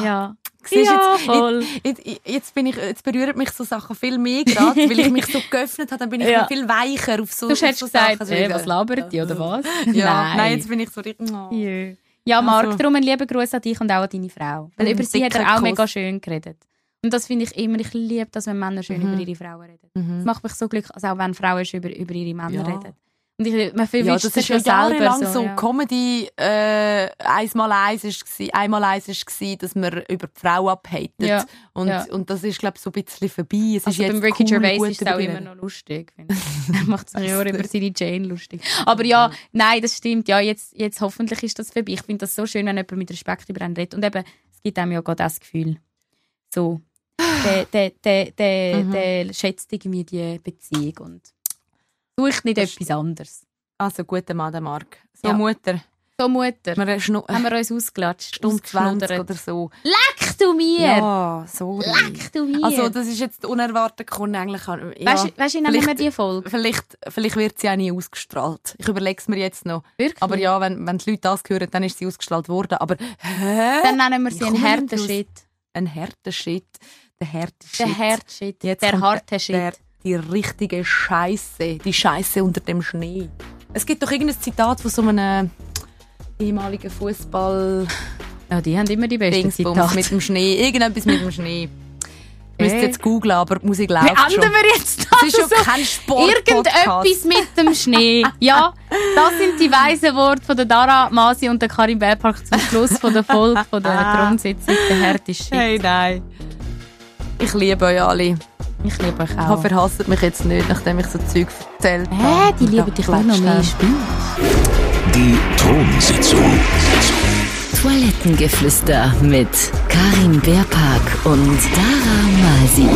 Speaker 1: ja.
Speaker 2: Siehst du,
Speaker 1: ja,
Speaker 2: jetzt,
Speaker 1: voll.
Speaker 2: Jetzt, jetzt, jetzt, bin ich, jetzt berühren mich so Sachen viel mehr gerade, weil ich mich so geöffnet habe, dann bin ich
Speaker 1: Ja.
Speaker 2: viel weicher auf so
Speaker 1: Du
Speaker 2: auf so
Speaker 1: gesagt,
Speaker 2: Sachen.
Speaker 1: hey, was labert die, oder was?
Speaker 2: Ja, nein. jetzt bin ich so richtig... Oh.
Speaker 1: Jö. Ja, Marc,
Speaker 2: Also-
Speaker 1: darum einen lieben Gruß an dich und auch an deine Frau. Weil
Speaker 2: Mhm,
Speaker 1: über sie hat er auch
Speaker 2: Kuss.
Speaker 1: mega schön geredet. Und das finde ich immer, ich liebe das, wenn Männer schön über ihre Frauen reden. Das
Speaker 2: Mhm.
Speaker 1: macht mich so glücklich, also auch wenn Frauen schön über, über ihre Männer
Speaker 2: Ja.
Speaker 1: reden. Und ich, man
Speaker 2: Ja, das ist ja jahrelang so,
Speaker 1: ja.
Speaker 2: Comedy äh, eins mal eins ist gsi, einmal eins ist gsi, dass man über die Frau abhatet
Speaker 1: Ja,
Speaker 2: und
Speaker 1: ja.
Speaker 2: und das ist glaube ich so ein bisschen vorbei. Es
Speaker 1: Also
Speaker 2: ist
Speaker 1: beim
Speaker 2: jetzt
Speaker 1: Ricky
Speaker 2: cool,
Speaker 1: Gervais ist es auch immer noch lustig. er macht sich ja über seine Jane lustig. Aber ja, nein, das stimmt. Ja, jetzt, jetzt hoffentlich ist das vorbei. Ich finde das so schön, wenn jemand mit Respekt über einen redet. Und eben, es gibt einem ja gerade das Gefühl, so, der, der, der, der,
Speaker 2: Mhm.
Speaker 1: der schätzt irgendwie die Beziehung und sucht nicht
Speaker 2: Das
Speaker 1: etwas anderes.
Speaker 2: Also guter Mann, der Marc. So
Speaker 1: Ja.
Speaker 2: Mutter,
Speaker 1: So, Mutter,
Speaker 2: wir
Speaker 1: haben wir uns ausgelatscht,
Speaker 2: Stunde 20
Speaker 1: ausgeschnuddert.
Speaker 2: oder so.
Speaker 1: Leck du mir!
Speaker 2: Ja, sorry.
Speaker 1: Leck du mir!
Speaker 2: Also das ist jetzt unerwartet gekommen eigentlich. Ja,
Speaker 1: weißt du, weißt du, nennen wir die Folge?
Speaker 2: Vielleicht, vielleicht wird sie auch nie ausgestrahlt. Ich überlege es mir jetzt noch.
Speaker 1: Wirklich?
Speaker 2: Aber ja, wenn, wenn die Leute das hören, dann ist sie ausgestrahlt worden. Aber hä?
Speaker 1: Dann nennen wir sie einen harten Shit.
Speaker 2: Ein harter Shit. Der harte Shit.
Speaker 1: Der harte Shit. Der harte Shit.
Speaker 2: Die richtige Scheiße. Die Scheiße unter dem Schnee. Es gibt doch irgendein Zitat von so einem ehemaligen Fußball
Speaker 1: Ja, die haben immer die besten
Speaker 2: Dingsbums
Speaker 1: Zitate.
Speaker 2: mit dem Schnee. Irgendetwas mit dem Schnee. Ich müsste
Speaker 1: Äh?
Speaker 2: jetzt googlen, aber die Musik läuft schon.
Speaker 1: enden wir jetzt das?
Speaker 2: Es ist schon
Speaker 1: so?
Speaker 2: kein Sport.
Speaker 1: Irgendetwas mit dem Schnee. Ja, das sind die weisen Worte von der Dara Masi und der Karin Bergpark zum Schluss von der Folge von der Thronsitzung. Der Shit.
Speaker 2: Hey, nein. Ich liebe euch alle.
Speaker 1: Ich liebe euch auch.
Speaker 2: hasst mich jetzt nicht, nachdem ich so Zeug erzählt habe.
Speaker 1: Hä, die lieben dich nur noch mehr.
Speaker 3: Die Thronsitzung.
Speaker 4: Toilettengeflüster mit Karin Beerpark und Dara Masi.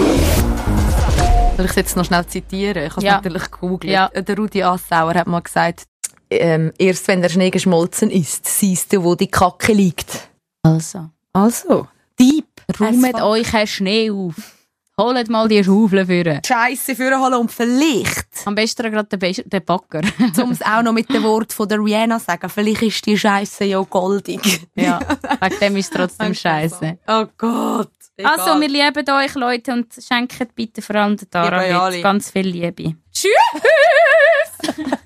Speaker 2: Soll ich es jetzt noch schnell zitieren? Ich habe es
Speaker 1: Ja.
Speaker 2: natürlich gegoogelt.
Speaker 1: Ja.
Speaker 2: Der Rudi Assauer hat mal gesagt, ähm, erst wenn der Schnee geschmolzen ist, siehst du, wo die Kacke liegt.
Speaker 1: Also,
Speaker 2: Also, Dieb.
Speaker 1: räumt euch einen Schnee auf. Holt mal die Schaufel für.
Speaker 2: Scheiße vorholen und vielleicht,
Speaker 1: Am besten gerade den, den Backer.
Speaker 2: um es auch noch mit dem Wort von der Rihanna sagen, vielleicht ist die Scheiße ja goldig.
Speaker 1: ja, wegen dem ist es trotzdem scheiße.
Speaker 2: Oh Gott.
Speaker 1: Also, wir lieben euch, Leute, und schenkt bitte vor allem der
Speaker 2: alle.
Speaker 1: ganz viel Liebe. Tschüss!